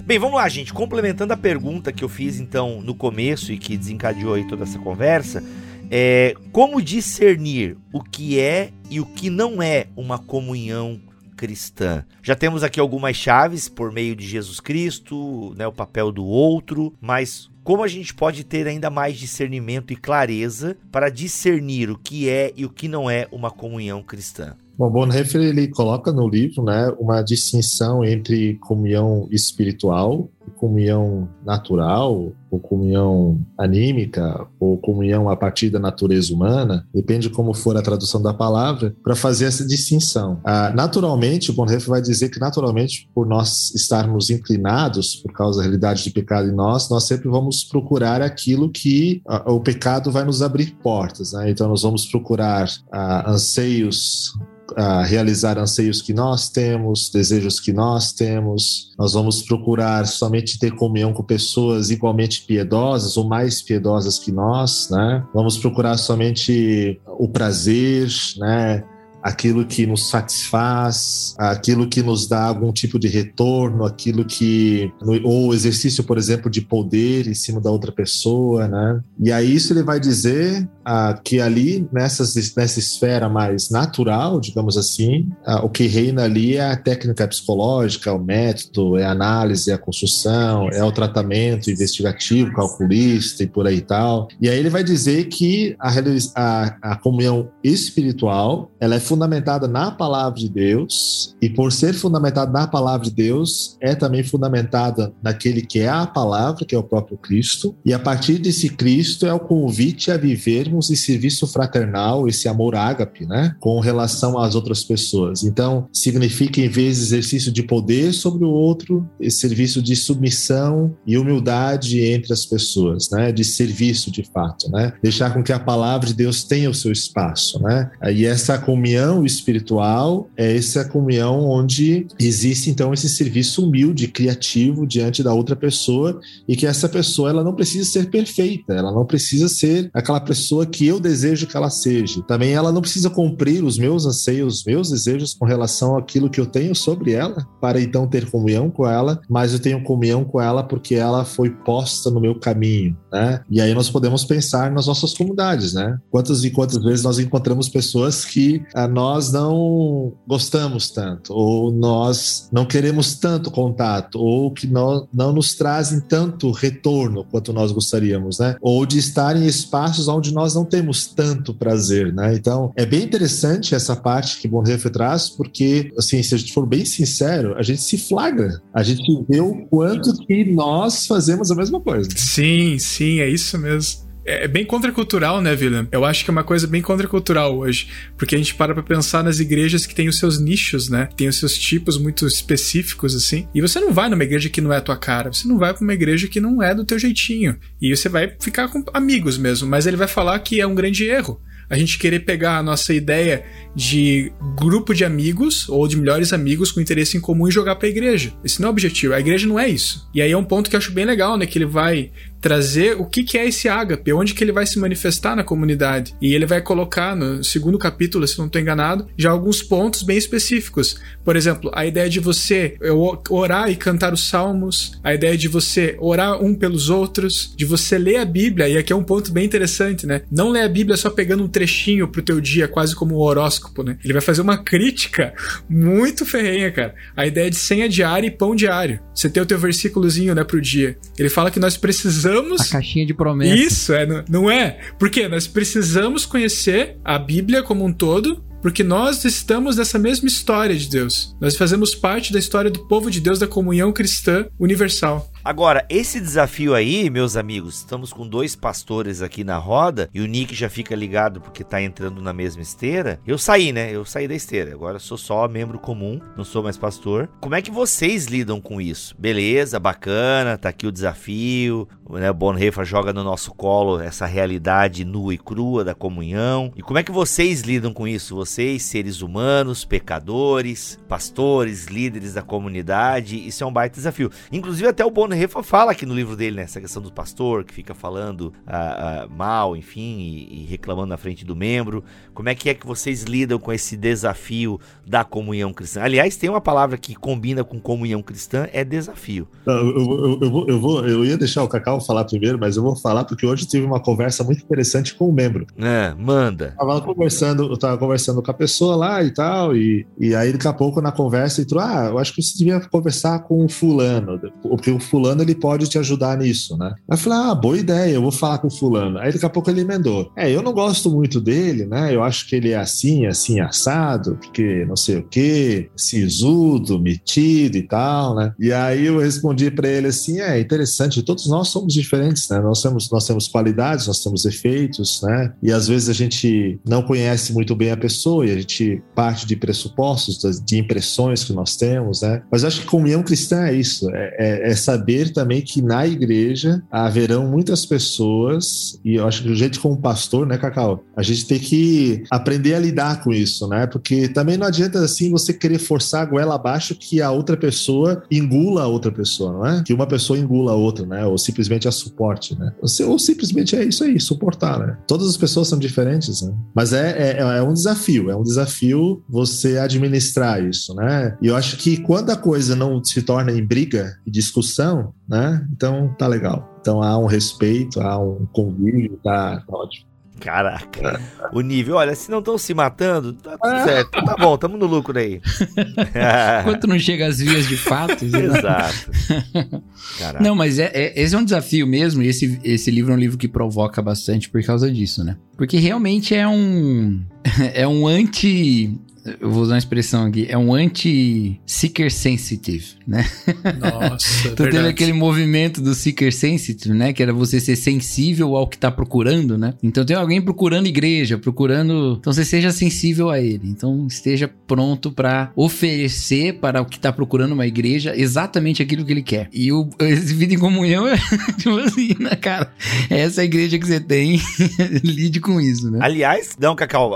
Bem, vamos lá, gente. Complementando a pergunta que eu fiz então no começo e que desencadeou aí toda essa conversa, é como discernir o que é e o que não é uma comunhão cristã. Já temos aqui algumas chaves por meio de Jesus Cristo, né, o papel do outro, mas como a gente pode ter ainda mais discernimento e clareza para discernir o que é e o que não é uma comunhão cristã? Bom, Bonhoeffer ele coloca no livro, né, uma distinção entre comunhão espiritual comunhão natural, ou comunhão anímica, ou comunhão a partir da natureza humana, depende como for a tradução da palavra, para fazer essa distinção. Ah, naturalmente, o Bonhoeffer vai dizer que naturalmente, por nós estarmos inclinados por causa da realidade de pecado em nós, nós sempre vamos procurar aquilo que ah, o pecado vai nos abrir portas. Né? Então, nós vamos procurar ah, anseios a realizar anseios que nós temos, desejos que nós temos. Nós vamos procurar somente ter comunhão com pessoas igualmente piedosas ou mais piedosas que nós, né? Vamos procurar somente o prazer, né? Aquilo que nos satisfaz, aquilo que nos dá algum tipo de retorno, aquilo que ou exercício, por exemplo, de poder em cima da outra pessoa, né? E aí isso ele vai dizer ah, que ali nessas, nessa esfera mais natural, digamos assim, ah, o que reina ali é a técnica psicológica, o método, é a análise, é a construção, é o tratamento investigativo, calculista e por aí tal. E aí ele vai dizer que a, a, a comunhão espiritual ela é fundamentada na palavra de Deus, e por ser fundamentada na palavra de Deus, é também fundamentada naquele que é a palavra, que é o próprio Cristo, e a partir desse Cristo é o convite a vivermos esse serviço fraternal, esse amor ágape, né, com relação às outras pessoas. Então, significa, em vez de exercício de poder sobre o outro, esse serviço de submissão e humildade entre as pessoas, né, de serviço de fato, né, deixar com que a palavra de Deus tenha o seu espaço, né, e essa comunhão comunhão espiritual é essa comunhão onde existe então esse serviço humilde, criativo diante da outra pessoa e que essa pessoa ela não precisa ser perfeita, ela não precisa ser aquela pessoa que eu desejo que ela seja. Também ela não precisa cumprir os meus anseios, os meus desejos com relação àquilo que eu tenho sobre ela para então ter comunhão com ela, mas eu tenho comunhão com ela porque ela foi posta no meu caminho, né? E aí nós podemos pensar nas nossas comunidades, né? Quantas e quantas vezes nós encontramos pessoas que nós não gostamos tanto, ou nós não queremos tanto contato, ou que não, não nos trazem tanto retorno quanto nós gostaríamos, né? Ou de estar em espaços onde nós não temos tanto prazer, né? Então, é bem interessante essa parte que Bonhoeffer traz, porque, assim, se a gente for bem sincero, a gente se flagra, a gente vê o quanto que nós fazemos a mesma coisa. Sim, sim, é isso mesmo. É, é bem contracultural, né, William? Eu acho que é uma coisa bem contracultural hoje. Porque a gente para pra pensar nas igrejas que tem os seus nichos, né? Tem os seus tipos muito específicos, assim. E você não vai numa igreja que não é a tua cara. Você não vai pra uma igreja que não é do teu jeitinho. E você vai ficar com amigos mesmo. Mas ele vai falar que é um grande erro a gente querer pegar a nossa ideia de grupo de amigos ou de melhores amigos com interesse em comum e jogar para a igreja. Esse não é o objetivo. A igreja não é isso. E aí é um ponto que eu acho bem legal, né? Que ele vai trazer o que, que é esse ágape, onde que ele vai se manifestar na comunidade. E ele vai colocar no segundo capítulo, se não estou enganado, já alguns pontos bem específicos. Por exemplo, a ideia de você orar e cantar os salmos, a ideia de você orar um pelos outros, de você ler a Bíblia, e aqui é um ponto bem interessante, né? Não ler a Bíblia só pegando um trechinho pro teu dia, quase como um horóscopo, né? Ele vai fazer uma crítica muito ferrenha, cara. A ideia de senha diária e pão diário. Você tem o teu versículozinho, né, pro dia. Ele fala que nós precisamos precisamos. A caixinha de promessas. Isso, é, não, não é? Porque nós precisamos conhecer a Bíblia como um todo porque nós estamos nessa mesma história de Deus. Nós fazemos parte da história do povo de Deus da comunhão cristã universal. Agora, esse desafio aí, meus amigos, estamos com dois pastores aqui na roda e o Nick já fica ligado porque tá entrando na mesma esteira. Eu saí, né? Eu saí da esteira. Agora sou só membro comum, não sou mais pastor. Como é que vocês lidam com isso? Beleza, bacana, tá aqui o desafio. Né? O Bonhoeffer joga no nosso colo essa realidade nua e crua da comunhão. E como é que vocês lidam com isso? Vocês, seres humanos, pecadores, pastores, líderes da comunidade, isso é um baita desafio. Inclusive até o Bonhoeffer Bonhoeffer fala aqui no livro dele, né? Essa questão do pastor que fica falando ah, ah, mal, enfim, e, e, reclamando na frente do membro. Como é que é que vocês lidam com esse desafio da comunhão cristã? Aliás, tem uma palavra que combina com comunhão cristã, é desafio. Eu, eu, eu, vou, eu, vou, eu ia deixar o Cacau falar primeiro, mas eu vou falar porque hoje tive uma conversa muito interessante com o membro. É, manda. Eu tava conversando, eu tava conversando com a pessoa lá e tal, e, e aí daqui a pouco na conversa entrou, ah, eu acho que você devia conversar com o fulano, porque o fulano ele pode te ajudar nisso, né? Aí eu falei, ah, boa ideia, eu vou falar com o fulano. Aí daqui a pouco ele emendou. É, eu não gosto muito dele, né? Eu acho que ele é assim, assim, assado, porque não sei o quê, sisudo, metido e tal, né? E aí eu respondi para ele assim, é interessante, todos nós somos diferentes, né? Nós temos, nós temos qualidades, nós temos efeitos, né? E às vezes a gente não conhece muito bem a pessoa e a gente parte de pressupostos, de impressões que nós temos, né? Mas acho que comunhão cristã é isso, é, é, é saber também que na igreja haverão muitas pessoas, e eu acho que o jeito como pastor, né, Cacau? A gente tem que aprender a lidar com isso, né? Porque também não adianta assim você querer forçar a goela abaixo que a outra pessoa engula a outra pessoa, não é? Que uma pessoa engula a outra, né? Ou simplesmente a suporte, né? Ou, simplesmente é isso aí, suportar, né? Todas as pessoas são diferentes, né? Mas é, é, é um desafio, é um desafio você administrar isso, né? E eu acho que quando a coisa não se torna em briga e discussão, né? Então tá legal. Então há um respeito, há um convívio, tá, tá ótimo. Caraca, o nível, olha, se não estão se matando, tá tudo certo, tá bom, tamo no lucro aí. [laughs] Enquanto não chega às vias de fato. [laughs] Exato. Caraca. [laughs] Não, mas é, é, esse é um desafio mesmo, e esse, esse livro é um livro que provoca bastante por causa disso, né? Porque realmente é um. É um anti eu vou usar uma expressão aqui, é um anti-seeker sensitive, né? Nossa, [laughs] Então teve aquele movimento do seeker sensitive, né? Que era você ser sensível ao que tá procurando, né? Então tem alguém procurando igreja, procurando... Então você seja sensível a ele. Então esteja pronto para oferecer para o que tá procurando uma igreja exatamente aquilo que ele quer. E o esse vida em comunhão é [laughs] tipo assim, né, cara? Essa é a igreja que você tem, [laughs] lide com isso, né? Aliás, não, Cacau,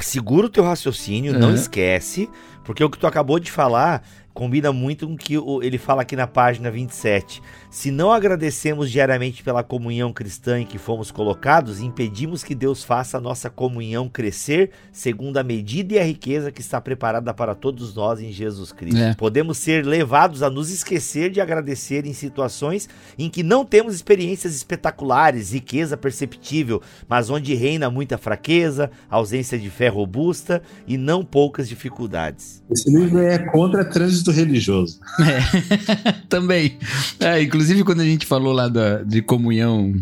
segura o teu raciocínio, não esquece, porque o que tu acabou de falar combina muito com o que ele fala aqui na página 27. Se não agradecemos diariamente pela comunhão cristã em que fomos colocados, impedimos que Deus faça a nossa comunhão crescer segundo a medida e a riqueza que está preparada para todos nós em Jesus Cristo. É. Podemos ser levados a nos esquecer de agradecer em situações em que não temos experiências espetaculares, riqueza perceptível, mas onde reina muita fraqueza, ausência de fé robusta e não poucas dificuldades. Esse livro é contra trânsito religioso. É. [laughs] Também. É, inclusive quando a gente falou lá da, de comunhão.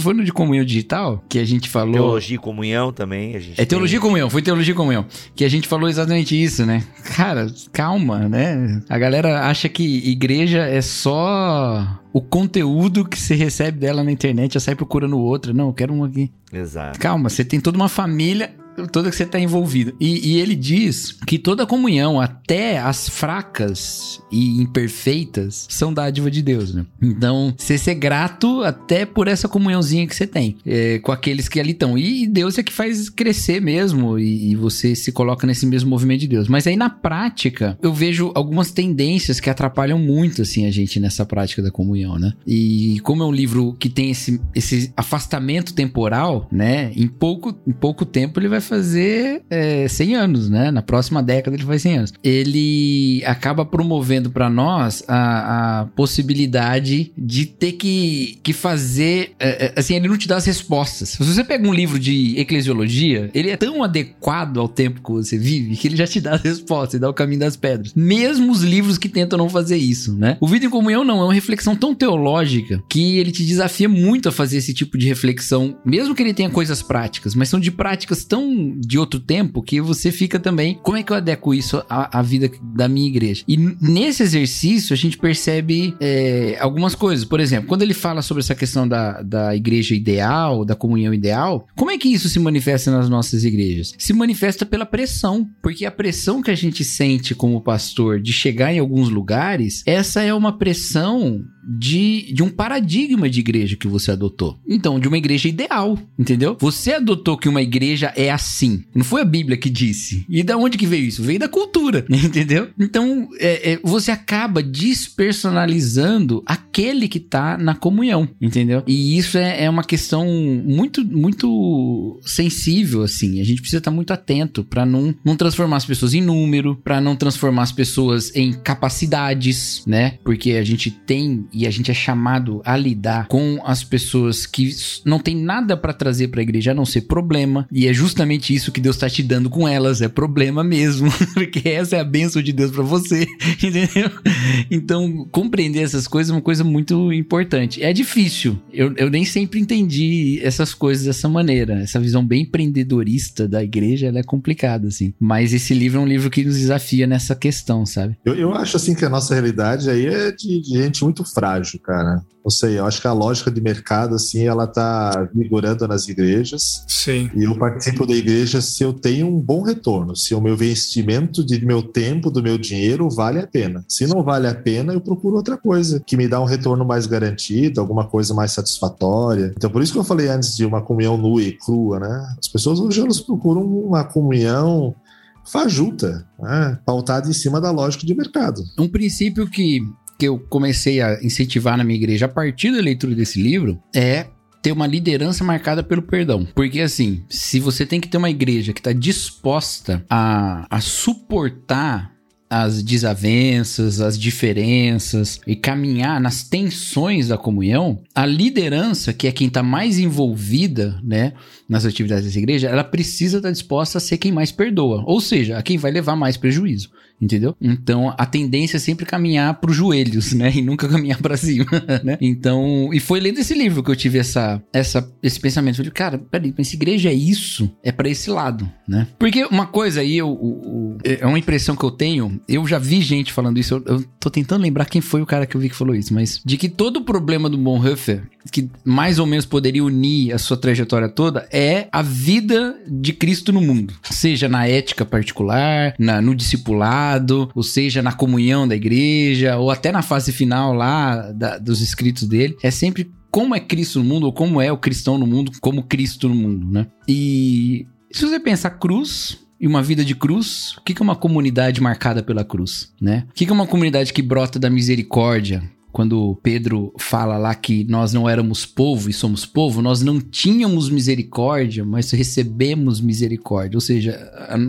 Foi no de comunhão digital que a gente falou. Teologia e comunhão também. A gente é teologia e comunhão, foi teologia e comunhão. Que a gente falou exatamente isso, né? Cara, calma, né? A galera acha que igreja é só o conteúdo que você recebe dela na internet, já sai procurando outra. Não, eu quero um aqui. Exato. Calma, você tem toda uma família toda que você está envolvido. E, e, ele diz que toda comunhão, até as fracas e imperfeitas, são dádiva de Deus, né? Então, você ser grato até por essa comunhãozinha que você tem é, com aqueles que ali estão. E Deus é que faz crescer mesmo e, e, você se coloca nesse mesmo movimento de Deus. Mas aí na prática, eu vejo algumas tendências que atrapalham muito, assim, a gente nessa prática da comunhão, né? E como é um livro que tem esse, esse afastamento temporal, né? Em pouco, em pouco tempo ele vai fazer é, 100 anos, né? Na próxima década ele faz 100 anos. Ele acaba promovendo para nós a, a, possibilidade de ter que, que fazer. É, é, assim, ele não te dá as respostas. Se você pega um livro de eclesiologia, ele é tão adequado ao tempo que você vive que ele já te dá as respostas, dá o caminho das pedras. Mesmo os livros que tentam não fazer isso, né? O Vida em Comunhão não, é uma reflexão tão teológica que ele te desafia muito a fazer esse tipo de reflexão, mesmo que ele tenha coisas práticas, mas são de práticas tão de outro tempo que você fica também. Como é que eu adequo isso à, à vida da minha igreja? E nesse exercício a gente percebe é, algumas coisas. Por exemplo, quando ele fala sobre essa questão da, da igreja ideal, da comunhão ideal, como é que isso se manifesta nas nossas igrejas? Se manifesta pela pressão, porque a pressão que a gente sente como pastor de chegar em alguns lugares, essa é uma pressão de, de um paradigma de igreja que você adotou. Então, de uma igreja ideal, entendeu? Você adotou que uma igreja é assim. Não foi a Bíblia que disse. E da onde que veio isso? Veio da cultura, [laughs] entendeu? Então, é, é, você acaba despersonalizando aquele que tá na comunhão, entendeu? E isso é, é uma questão muito, muito sensível, assim. A gente precisa estar muito atento para não, não transformar as pessoas em número, para não transformar as pessoas em capacidades, né? Porque a gente tem e a gente é chamado a lidar com as pessoas que não tem nada para trazer para a igreja a não ser problema. E é justamente isso que Deus tá te dando com elas, é problema mesmo, [laughs] porque essa é a bênção de Deus para você, [laughs] entendeu? Então, compreender essas coisas é uma coisa muito importante. É difícil. Eu, eu nem sempre entendi essas coisas dessa maneira. Essa visão bem empreendedorista da igreja, ela é complicada, assim. Mas esse livro é um livro que nos desafia nessa questão, sabe? Eu, eu acho, assim, que a nossa realidade aí é de, de gente muito frágil, cara. Não sei, eu acho que a lógica de mercado, assim, ela tá vigorando nas igrejas. Sim. E eu participo da igreja se eu tenho um bom retorno, se o meu investimento de meu tempo, do meu dinheiro, vale a pena. Se não vale a pena, eu procuro outra coisa que me dá um retorno mais garantido, alguma coisa mais satisfatória. Então, por isso que eu falei antes de uma comunhão nua e crua, né? As pessoas hoje elas procuram uma comunhão fajuta, né? pautada em cima da lógica de mercado. Um princípio que que eu comecei a incentivar na minha igreja a partir da leitura desse livro é ter uma liderança marcada pelo perdão. Porque assim, se você tem que ter uma igreja que está disposta a, a suportar as desavenças, as diferenças e caminhar nas tensões da comunhão, a liderança, que é quem está mais envolvida, né, nas atividades dessa igreja, ela precisa estar tá disposta a ser quem mais perdoa, ou seja, a quem vai levar mais prejuízo entendeu? Então a tendência é sempre caminhar para os joelhos, né? E nunca caminhar para cima, [laughs] né? Então, e foi lendo esse livro que eu tive essa, essa, esse pensamento. Eu falei, cara, peraí, mas igreja é isso? É para esse lado, né? Porque uma coisa aí, eu, é uma impressão que eu tenho, eu já vi gente falando isso, eu, eu tô tentando lembrar quem foi o cara que eu vi que falou isso, mas de que todo o problema do Bonhoeffer, que mais ou menos poderia unir a sua trajetória toda, é a vida de Cristo no mundo. Seja na ética particular, na, no discipulado, ou seja, na comunhão da igreja, ou até na fase final lá da, dos escritos dele, é sempre como é Cristo no mundo, ou como é o cristão no mundo, como Cristo no mundo, né? E se você pensar cruz, e uma vida de cruz, o que é uma comunidade marcada pela cruz, né? O que é uma comunidade que brota da misericórdia, quando Pedro fala lá que nós não éramos povo e somos povo, nós não tínhamos misericórdia, mas recebemos misericórdia. Ou seja,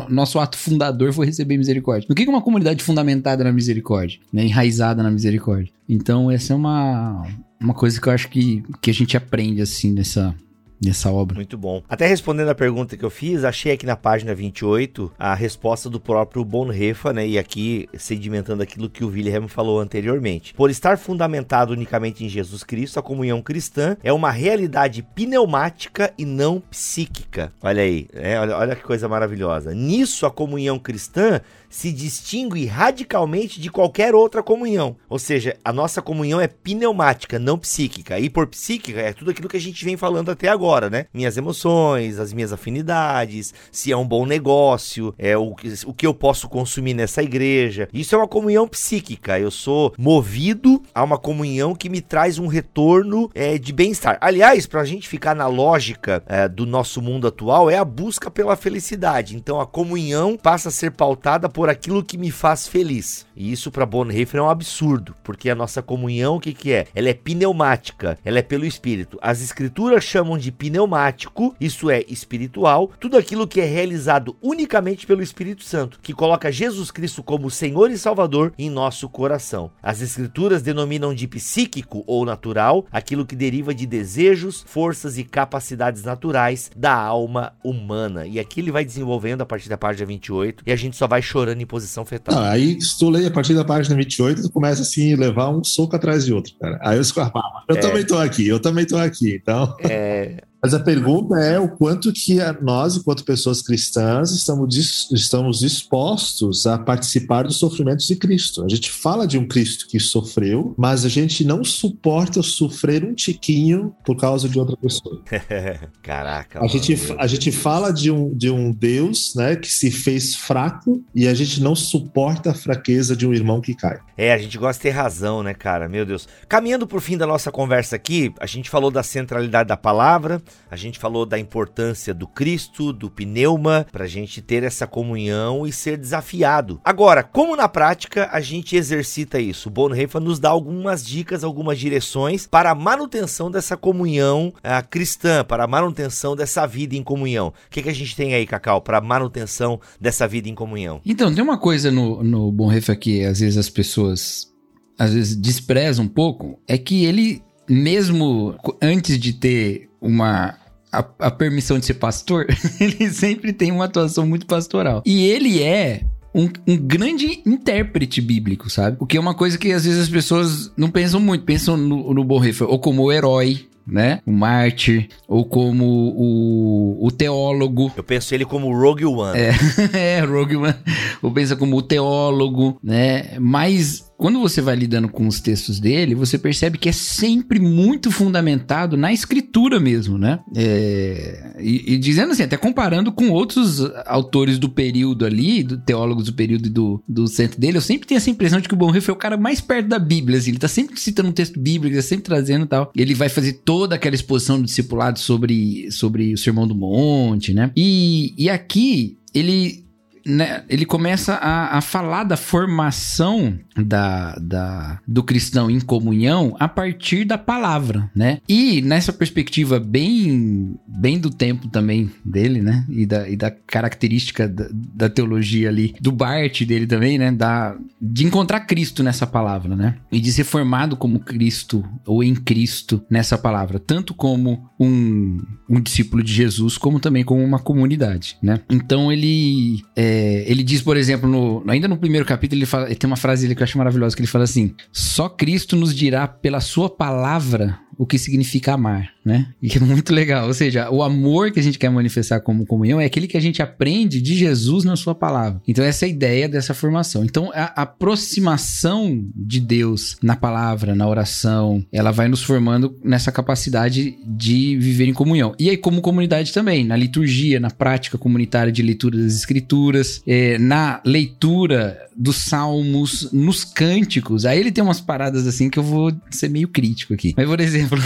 nosso ato fundador foi receber misericórdia. O que é uma comunidade fundamentada na misericórdia? Né? Enraizada na misericórdia. Então, essa é uma, uma coisa que eu acho que, que a gente aprende, assim, nessa, nessa obra. Muito bom. Até respondendo a pergunta que eu fiz, achei aqui na página 28 a resposta do próprio Bonhoeffer, né? E aqui sedimentando aquilo que o Wilhelm falou anteriormente. Por estar fundamentado unicamente em Jesus Cristo, a comunhão cristã é uma realidade pneumática e não psíquica. Olha aí, né? olha, olha que coisa maravilhosa. Nisso, a comunhão cristã se distingue radicalmente de qualquer outra comunhão. Ou seja, a nossa comunhão é pneumática, não psíquica. E por psíquica é tudo aquilo que a gente vem falando até agora, né? Minhas emoções, as minhas afinidades, se é um bom negócio, é o, o que eu posso consumir nessa igreja. Isso é uma comunhão psíquica. Eu sou movido a uma comunhão que me traz um retorno é, de bem-estar. Aliás, para a gente ficar na lógica é, do nosso mundo atual, é a busca pela felicidade. Então a comunhão passa a ser pautada por por aquilo que me faz feliz. E isso para Bonhoeffer é um absurdo, porque a nossa comunhão, o que, que é? Ela é pneumática, ela é pelo Espírito. As escrituras chamam de pneumático, isso é espiritual, tudo aquilo que é realizado unicamente pelo Espírito Santo, que coloca Jesus Cristo como Senhor e Salvador em nosso coração. As escrituras denominam de psíquico ou natural aquilo que deriva de desejos, forças e capacidades naturais da alma humana. E aqui ele vai desenvolvendo a partir da página 28 e a gente só vai chorando em posição fetal. Ah, aí, se tu lê a partir da página 28, tu começa assim, levar um soco atrás de outro, cara. Aí eu escorpava. Eu é... também tô aqui, eu também tô aqui, então. É. Mas a pergunta é o quanto que nós, enquanto pessoas cristãs, estamos, estamos dispostos a participar dos sofrimentos de Cristo. A gente fala de um Cristo que sofreu, mas a gente não suporta sofrer um tiquinho por causa de outra pessoa. [laughs] Caraca. A gente, a gente fala de um, de um Deus né, que se fez fraco e a gente não suporta a fraqueza de um irmão que cai. É, a gente gosta de ter razão, né, cara? Meu Deus. Caminhando pro fim da nossa conversa aqui, a gente falou da centralidade da palavra, a gente falou da importância do Cristo, do pneuma, pra gente ter essa comunhão e ser desafiado. Agora, como na prática a gente exercita isso? O Bonhoeffer nos dá algumas dicas, algumas direções para a manutenção dessa comunhão uh, cristã, para a manutenção dessa vida em comunhão. O que, que a gente tem aí, Cacau, para manutenção dessa vida em comunhão? Então, tem uma coisa no, no Bonhoeffer que às vezes as pessoas às vezes desprezam um pouco, é que ele, mesmo antes de ter uma a, a, permissão de ser pastor, [laughs] ele sempre tem uma atuação muito pastoral. E ele é um, um, grande intérprete bíblico, sabe? O que é uma coisa que às vezes as pessoas não pensam muito, pensam no, no Bonhoeffer ou como o herói, né? O mártir, ou como o, o teólogo. Eu penso ele como Rogue One. É, [laughs] é Rogue One. Ou pensa como o teólogo, né? Mas quando você vai lidando com os textos dele, você percebe que é sempre muito fundamentado na escritura mesmo, né? É, e, e, dizendo assim, até comparando com outros autores do período ali, do teólogos do período do, do centro dele, eu sempre tenho essa impressão de que o Bonhoeffer é o cara mais perto da Bíblia, assim, ele tá sempre citando um texto bíblico, ele tá sempre trazendo tal. Ele vai fazer toda aquela exposição do discipulado sobre, sobre o Sermão do Monte, né? E, e aqui ele né, ele começa a, a falar da formação da, da, do cristão em comunhão a partir da palavra, né? E nessa perspectiva bem, bem do tempo também dele, né? E da, e da característica da, da teologia ali, do Bart dele também, né? Da, de encontrar Cristo nessa palavra, né? E de ser formado como Cristo ou em Cristo nessa palavra, tanto como um, um discípulo de Jesus, como também como uma comunidade, né? Então ele, é, ele diz, por exemplo, no, ainda no primeiro capítulo, ele, fala, ele tem uma frase que acho maravilhosa, que ele fala assim: só Cristo nos dirá pela sua palavra o que significa amar, né? E é muito legal. Ou seja, o amor que a gente quer manifestar como comunhão é aquele que a gente aprende de Jesus na sua palavra. Então, essa é a ideia dessa formação. Então, a aproximação de Deus na palavra, na oração, ela vai nos formando nessa capacidade de viver em comunhão. E aí, como comunidade também, na liturgia, na prática comunitária de leitura das escrituras, é, na leitura dos salmos, nos cânticos. Aí ele tem umas paradas assim que eu vou ser meio crítico aqui. Mas, por exemplo, exemplo,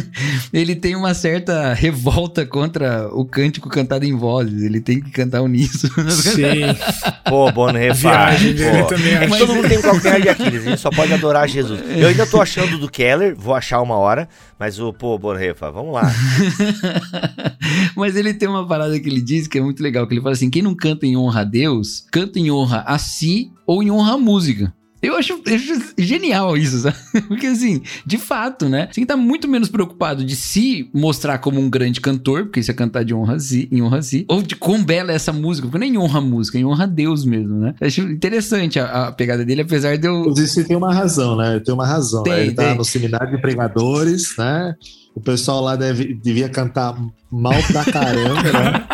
[laughs] ele tem uma certa revolta contra o cântico cantado em vozes. Ele tem que cantar uníssono. Sim. [laughs] Pô, dele também. É que todo mundo tem qualquer de Aquiles. A gente só pode adorar Jesus. Eu ainda tô achando do Keller, vou achar uma hora. Mas o, pô, Bonrefa, vamos lá. [laughs] mas ele tem uma parada que ele diz que é muito legal, que ele fala assim, quem não canta em honra a Deus, canta em honra a si ou em honra à música. Eu acho, eu acho, genial isso, sabe? [laughs] Porque assim, de fato, né? Você tem que estar muito menos preocupado de se mostrar como um grande cantor, porque isso é cantar de honra si, em honra a si, ou de quão bela é essa música, porque nem honra a música, em honra a Deus mesmo, né? Eu acho interessante a, a, pegada dele, apesar de eu. Isso tem uma razão, né? Tem uma razão. Tem, né? Ele tá tem. tá no seminário de pregadores, né? O pessoal lá deve, devia cantar mal pra caramba, né?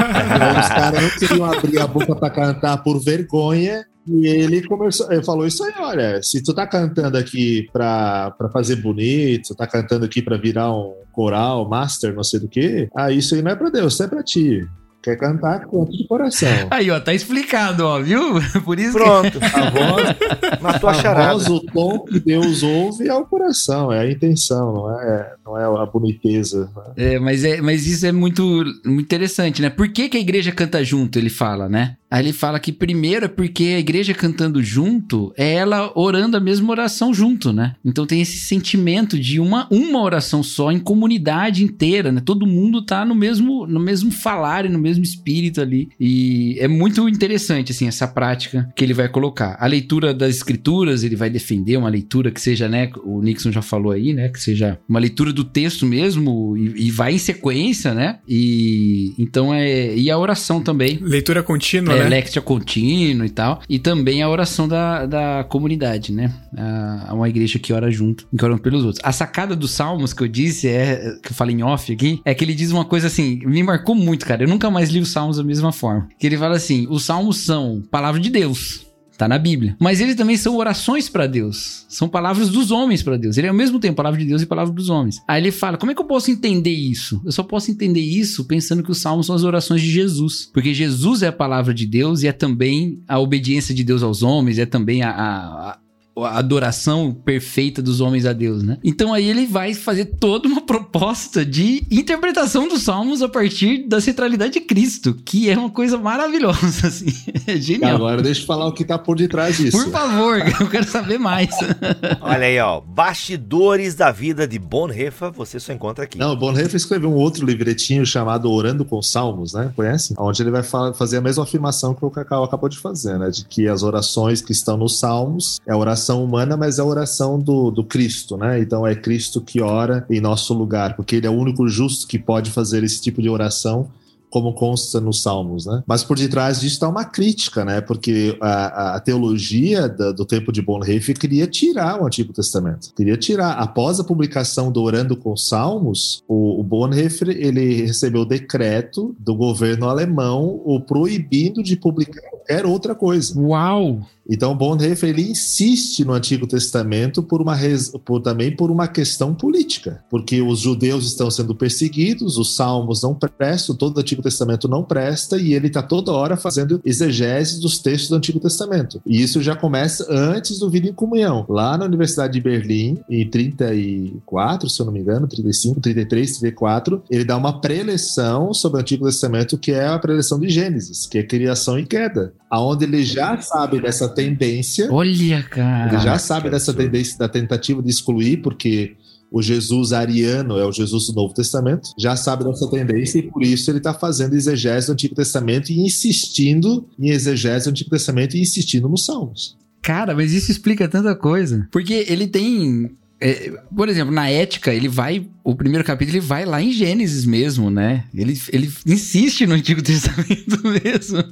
Os caras não queriam abrir a boca pra cantar por vergonha. E ele começou, ele falou isso aí, olha, se tu tá cantando aqui pra, pra fazer bonito, tá cantando aqui pra virar um coral, master, não sei do que, ah, isso aí não é pra Deus, isso é pra ti. Quer cantar, canta de coração. Aí, ó, tá explicado, ó, viu? [laughs] Por isso Pronto. Que... [laughs] A voz, matou a, a charada. voz, o tom que Deus ouve é o coração, é a intenção, não é, não é a boniteza. Né? É, mas, é, mas isso é muito, muito interessante, né? Por que, que a igreja canta junto, ele fala, né? Aí ele fala que primeiro é porque a igreja cantando junto é ela orando a mesma oração junto, né? Então tem esse sentimento de uma, uma oração só em comunidade inteira, né? Todo mundo tá no mesmo, no mesmo falar e no mesmo espírito ali. E é muito interessante, assim, essa prática que ele vai colocar. A leitura das escrituras, ele vai defender uma leitura que seja, né? O Nixon já falou aí, né? Que seja uma leitura do texto mesmo e, e vai em sequência, né? E então é. E a oração também. Leitura contínua, é, né? Lectio contínuo e tal. E também a oração da, da comunidade, né? A, uma igreja que ora junto, que ora pelos outros. A sacada dos salmos que eu disse, é, que eu falei em off aqui, é que ele diz uma coisa assim, me marcou muito, cara. Eu nunca mais li os salmos da mesma forma. Que ele fala assim: os salmos são palavra de Deus. Tá na Bíblia. Mas eles também são orações para Deus. São palavras dos homens para Deus. Ele é ao mesmo tempo palavra de Deus e palavra dos homens. Aí ele fala: como é que eu posso entender isso? Eu só posso entender isso pensando que os salmos são as orações de Jesus. Porque Jesus é a palavra de Deus e é também a obediência de Deus aos homens, é também a, a, a adoração perfeita dos homens a Deus, né? Então aí ele vai fazer toda uma proposta de interpretação dos salmos a partir da centralidade de Cristo, que é uma coisa maravilhosa, [laughs] assim. É genial. Agora deixa eu falar o que tá por detrás disso. Por favor, [laughs] eu quero saber mais. [laughs] Olha aí, ó. Bastidores da vida de Bonhoeffer, você só encontra aqui. Não, Bonhoeffer escreveu um outro livretinho chamado Orando com Salmos, né? Conhece? Onde ele vai fa fazer a mesma afirmação que o Cacau acabou de fazer, né? De que as orações que estão nos Salmos é a oração humana, mas é a oração do, do Cristo, né? Então é Cristo que ora em nosso lugar, porque ele é o único justo que pode fazer esse tipo de oração como consta nos Salmos, né? Mas por detrás disso está uma crítica, né? Porque a, a teologia da, do tempo de Bonhoeffer queria tirar o Antigo Testamento, queria tirar. Após a publicação do Orando com Salmos, o, o Bonhoeffer ele recebeu o decreto do governo alemão o proibindo de publicar qualquer outra coisa. Uau! Então Bonhoeffer ele insiste no Antigo Testamento por uma por, também por uma questão política, porque os judeus estão sendo perseguidos, os salmos não prestam, todo o Antigo Testamento não presta e ele está toda hora fazendo exegese dos textos do Antigo Testamento. E isso já começa antes do Vida em Comunhão, lá na Universidade de Berlim, em 34, se eu não me engano, 35, 33, 34, ele dá uma preleção sobre o Antigo Testamento que é a preleção de Gênesis, que é criação e queda, aonde ele já sabe dessa tendência. Olha, cara. Ele já sabe dessa tendência da tentativa de excluir, porque o Jesus ariano é o Jesus do Novo Testamento, já sabe dessa tendência e por isso ele está fazendo exegese do Antigo Testamento e insistindo em exegese do Antigo Testamento e insistindo nos Salmos. Cara, mas isso explica tanta coisa. Porque ele tem. é, por exemplo, na ética, ele vai. O primeiro capítulo ele vai lá em Gênesis mesmo, né? Ele, ele insiste no Antigo Testamento [laughs] mesmo.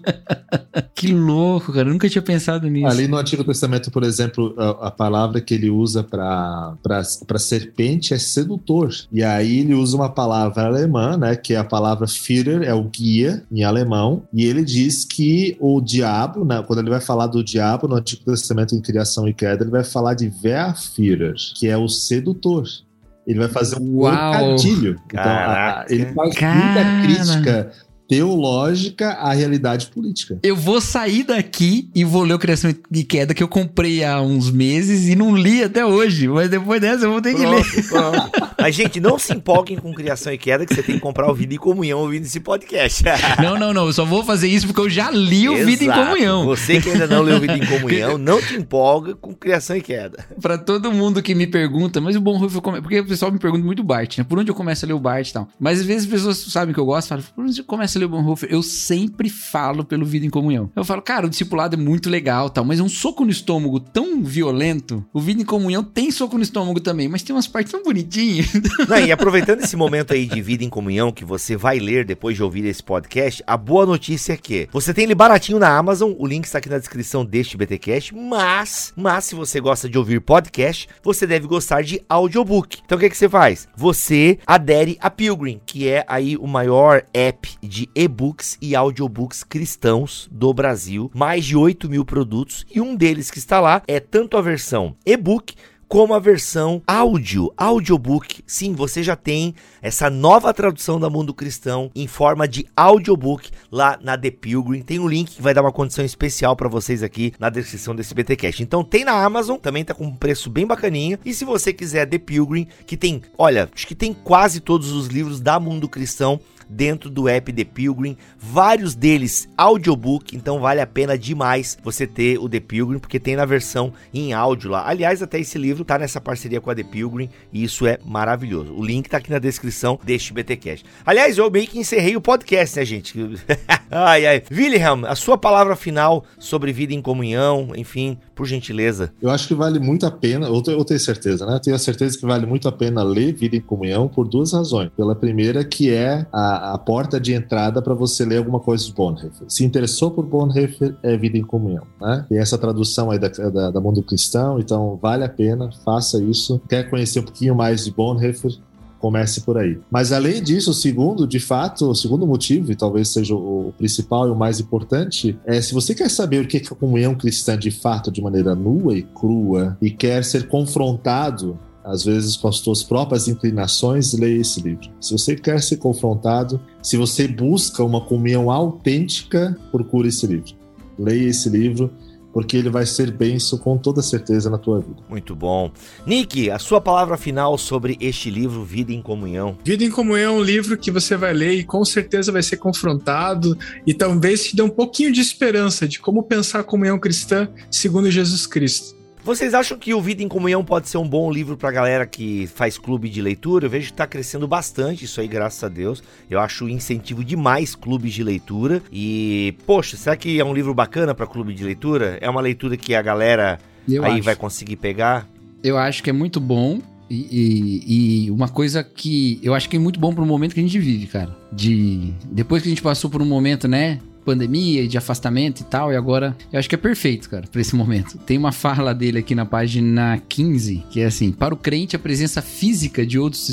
que louco, cara. Eu nunca tinha pensado nisso. Ali no Antigo Testamento, por exemplo, a, a palavra que ele usa para serpente é sedutor. E aí ele usa uma palavra alemã, né? Que é a palavra Führer, é o guia em alemão. E ele diz que o diabo, né, quando ele vai falar do diabo no Antigo Testamento em criação e queda, ele vai falar de Verführer, que é o sedutor. Ele vai fazer um Uau! trocadilho. Então, a- ele faz Cara. muita crítica teológica à realidade política. Eu vou sair daqui e vou ler o Criação e Queda que eu comprei há uns meses e não li até hoje. Mas depois dessa eu vou ter que ler. Pronto, pronto. [laughs] Mas, gente, não se empolguem com criação e queda, que você tem que comprar o Vida em Comunhão ouvindo esse podcast. [laughs] Não, não, não. Eu só vou fazer isso porque eu já li o Vida em Exato. Comunhão. Você que ainda não leu Vida em Comunhão, [laughs] não te empolga com criação e queda. Pra todo mundo que me pergunta, mas o Bonhoeffer come... Porque o pessoal me pergunta muito Bart, né? Por onde eu começo a ler o Bart e tal. Mas às vezes as pessoas sabem que eu gosto, falam, por onde eu começo a o Bonhoeffer? Eu sempre falo pelo Vida em Comunhão. Eu falo, cara, o discipulado é muito legal tal, mas é um soco no estômago tão violento. O Vida em Comunhão tem soco no estômago também, mas tem umas partes tão bonitinhas. [laughs] Não, e aproveitando esse momento aí de vida em comunhão que você vai ler depois de ouvir esse podcast, a boa notícia é que você tem ele baratinho na Amazon, o link está aqui na descrição deste BTcast, mas, mas se você gosta de ouvir podcast, você deve gostar de audiobook. Então o que que você faz? Você adere a Pilgrim, que é aí o maior app de e-books e audiobooks cristãos do Brasil, mais de 8 mil produtos e um deles que está lá é tanto a versão e-book como a versão áudio, audiobook. Sim, você já tem essa nova tradução da Mundo Cristão em forma de audiobook lá na The Pilgrim. Tem um link que vai dar uma condição especial para vocês aqui na descrição desse BTcast. Então tem na Amazon, também tá com um preço bem bacaninha. E se você quiser The Pilgrim, que tem, olha, acho que tem quase todos os livros da Mundo Cristão dentro do app The Pilgrim, vários deles audiobook, então vale a pena demais você ter o The Pilgrim, porque tem na versão em áudio lá. Aliás, até esse livro tá nessa parceria com a The Pilgrim e isso é maravilhoso. O link tá aqui na descrição deste BTcast. Aliás, eu meio que encerrei o podcast, né, gente? [laughs] ai, ai. Wilhelm, a sua palavra final sobre vida em comunhão, enfim, por gentileza. Eu acho que vale muito a pena, eu tenho, eu tenho certeza, né? Tenho a certeza que vale muito a pena ler Vida em Comunhão por duas razões. Pela primeira, que é a, a, porta de entrada para você ler alguma coisa de Bonhoeffer. Se interessou por Bonhoeffer, é Vida em Comunhão. Né? Tem essa tradução aí da, da, da Mundo Cristão, então vale a pena, faça isso. Quer conhecer um pouquinho mais de Bonhoeffer? comece por aí. Mas além disso, o segundo, de fato, o segundo motivo, e talvez seja o principal e o mais importante, é se você quer saber o que é a comunhão cristã de fato, de maneira nua e crua, e quer ser confrontado às vezes com as suas próprias inclinações, leia esse livro. Se você quer ser confrontado, se você busca uma comunhão autêntica, procure esse livro. Leia esse livro porque ele vai ser benção com toda certeza na tua vida. Muito bom. Nick, a sua palavra final sobre este livro, Vida em Comunhão. Vida em Comunhão é um livro que você vai ler e com certeza vai ser confrontado e talvez te dê um pouquinho de esperança de como pensar a comunhão cristã segundo Jesus Cristo. Vocês acham que o Vida em Comunhão pode ser um bom livro pra galera que faz clube de leitura? Eu vejo que tá crescendo bastante isso aí, graças a Deus. Eu acho incentivo demais clubes de leitura. E, poxa, será que é um livro bacana para clube de leitura? É uma leitura que a galera eu aí acho. vai conseguir pegar? Eu acho que é muito bom. E, e, e, uma coisa que eu acho que é muito bom pro momento que a gente vive, cara. De depois que a gente passou por um momento, né, pandemia e de afastamento e tal, e agora eu acho que é perfeito, cara, para esse momento. Tem uma fala dele aqui na página 15, que é assim: para o crente, a presença física de outros.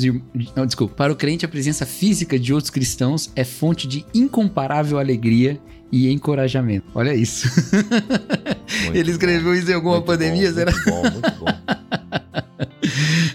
Não, desculpa. Para o crente, a presença física de outros cristãos é fonte de incomparável alegria e encorajamento. Olha isso. [laughs] Ele escreveu isso em alguma muito pandemia, bom, será? Muito bom, muito bom.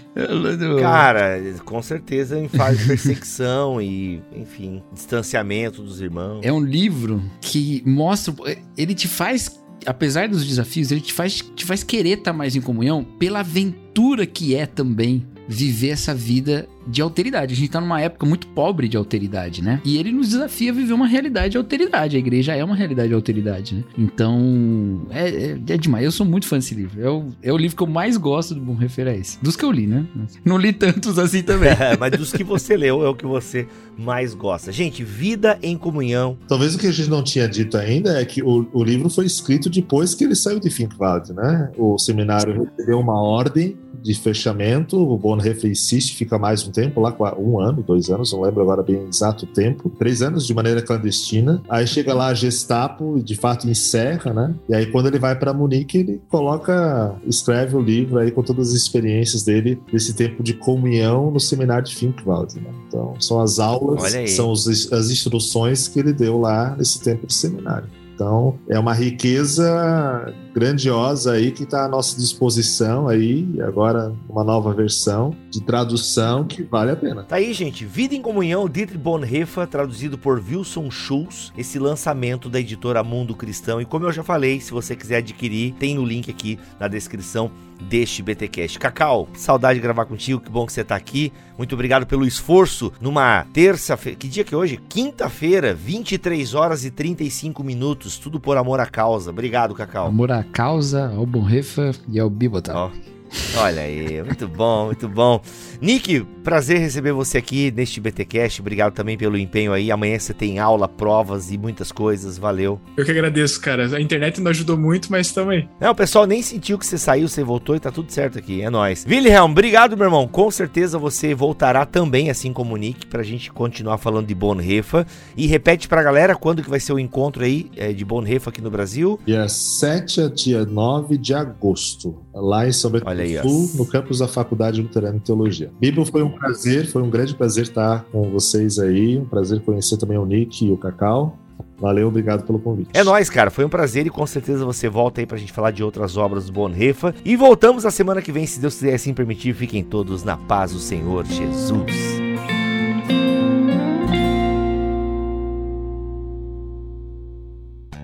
[laughs] [laughs] Cara, com certeza em fase [laughs] de perseguição e, enfim, distanciamento dos irmãos. É um livro que mostra. Ele te faz apesar dos desafios, ele te faz, te faz querer estar mais em comunhão pela aventura que é também viver essa vida de alteridade. A gente tá numa época muito pobre de alteridade, né? E ele nos desafia a viver uma realidade de alteridade. A igreja é uma realidade de alteridade, né? Então, é, é, é demais. Eu sou muito fã desse livro. É o, é o livro que eu mais gosto do Bom Referência. Dos que eu li, né? Não li tantos assim também. É, [laughs] mas dos que você leu é o que você mais gosta. Gente, Vida em Comunhão. Talvez o que a gente não tinha dito ainda é que o, o livro foi escrito depois que ele saiu de Finkwald, né? O seminário recebeu uma ordem de fechamento. O Bonhoeffer insiste, fica mais um tempo lá, um ano, dois anos, não lembro agora bem exato tempo, três anos de maneira clandestina. Aí chega lá a Gestapo e de fato encerra, né? E aí quando ele vai para Munique, ele coloca, escreve o livro aí com todas as experiências dele desse tempo de comunhão no seminário de Finkwald. Né? Então são as aulas, são os, as instruções que ele deu lá nesse tempo de seminário. Então, é uma riqueza grandiosa aí que está à nossa disposição aí, agora uma nova versão de tradução que vale a pena. Tá aí, gente, Vida em Comunhão, Dietrich Bonhoeffer, traduzido por Wilson Schulz, esse lançamento da editora Mundo Cristão. E como eu já falei, se você quiser adquirir, tem o link aqui na descrição deste BTcast. Cacau, saudade de gravar contigo, que bom que você está aqui. Muito obrigado pelo esforço numa terça-feira. Que dia que é hoje? Quinta-feira, 23 horas e 35 minutos. Tudo por amor à causa. Obrigado, Cacau. Amor à causa, ao Bonhoeffer e ao Bibotal. Oh. Olha aí, muito bom, muito bom. Nick, prazer receber você aqui neste BTcast. Obrigado também pelo empenho aí. Amanhã você tem aula, provas e muitas coisas. Valeu. Eu que agradeço, cara. A internet não ajudou muito, mas também. Não, o pessoal nem sentiu que você saiu, você voltou e tá tudo certo aqui. É nóis. Wilhelm, obrigado, meu irmão. Com certeza você voltará também, assim como o Nick, pra gente continuar falando de Bonhoeffer. E repete pra galera quando que vai ser o encontro aí é, de Bonhoeffer aqui no Brasil. Dia 7 a dia 9 de agosto, lá em São Bento aí, Sul, no campus da Faculdade Luterana de Teologia. Bíblia, foi um prazer, foi um grande prazer estar com vocês aí, um prazer conhecer também o Nick e o Cacau. Valeu, obrigado pelo convite. É nóis, cara. Foi um prazer e com certeza você volta aí pra gente falar de outras obras do Bonhoeffer. E voltamos na semana que vem, se Deus quiser assim permitir. Fiquem todos na paz do Senhor Jesus.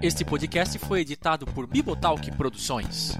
Este podcast foi editado por Bibotalk Produções.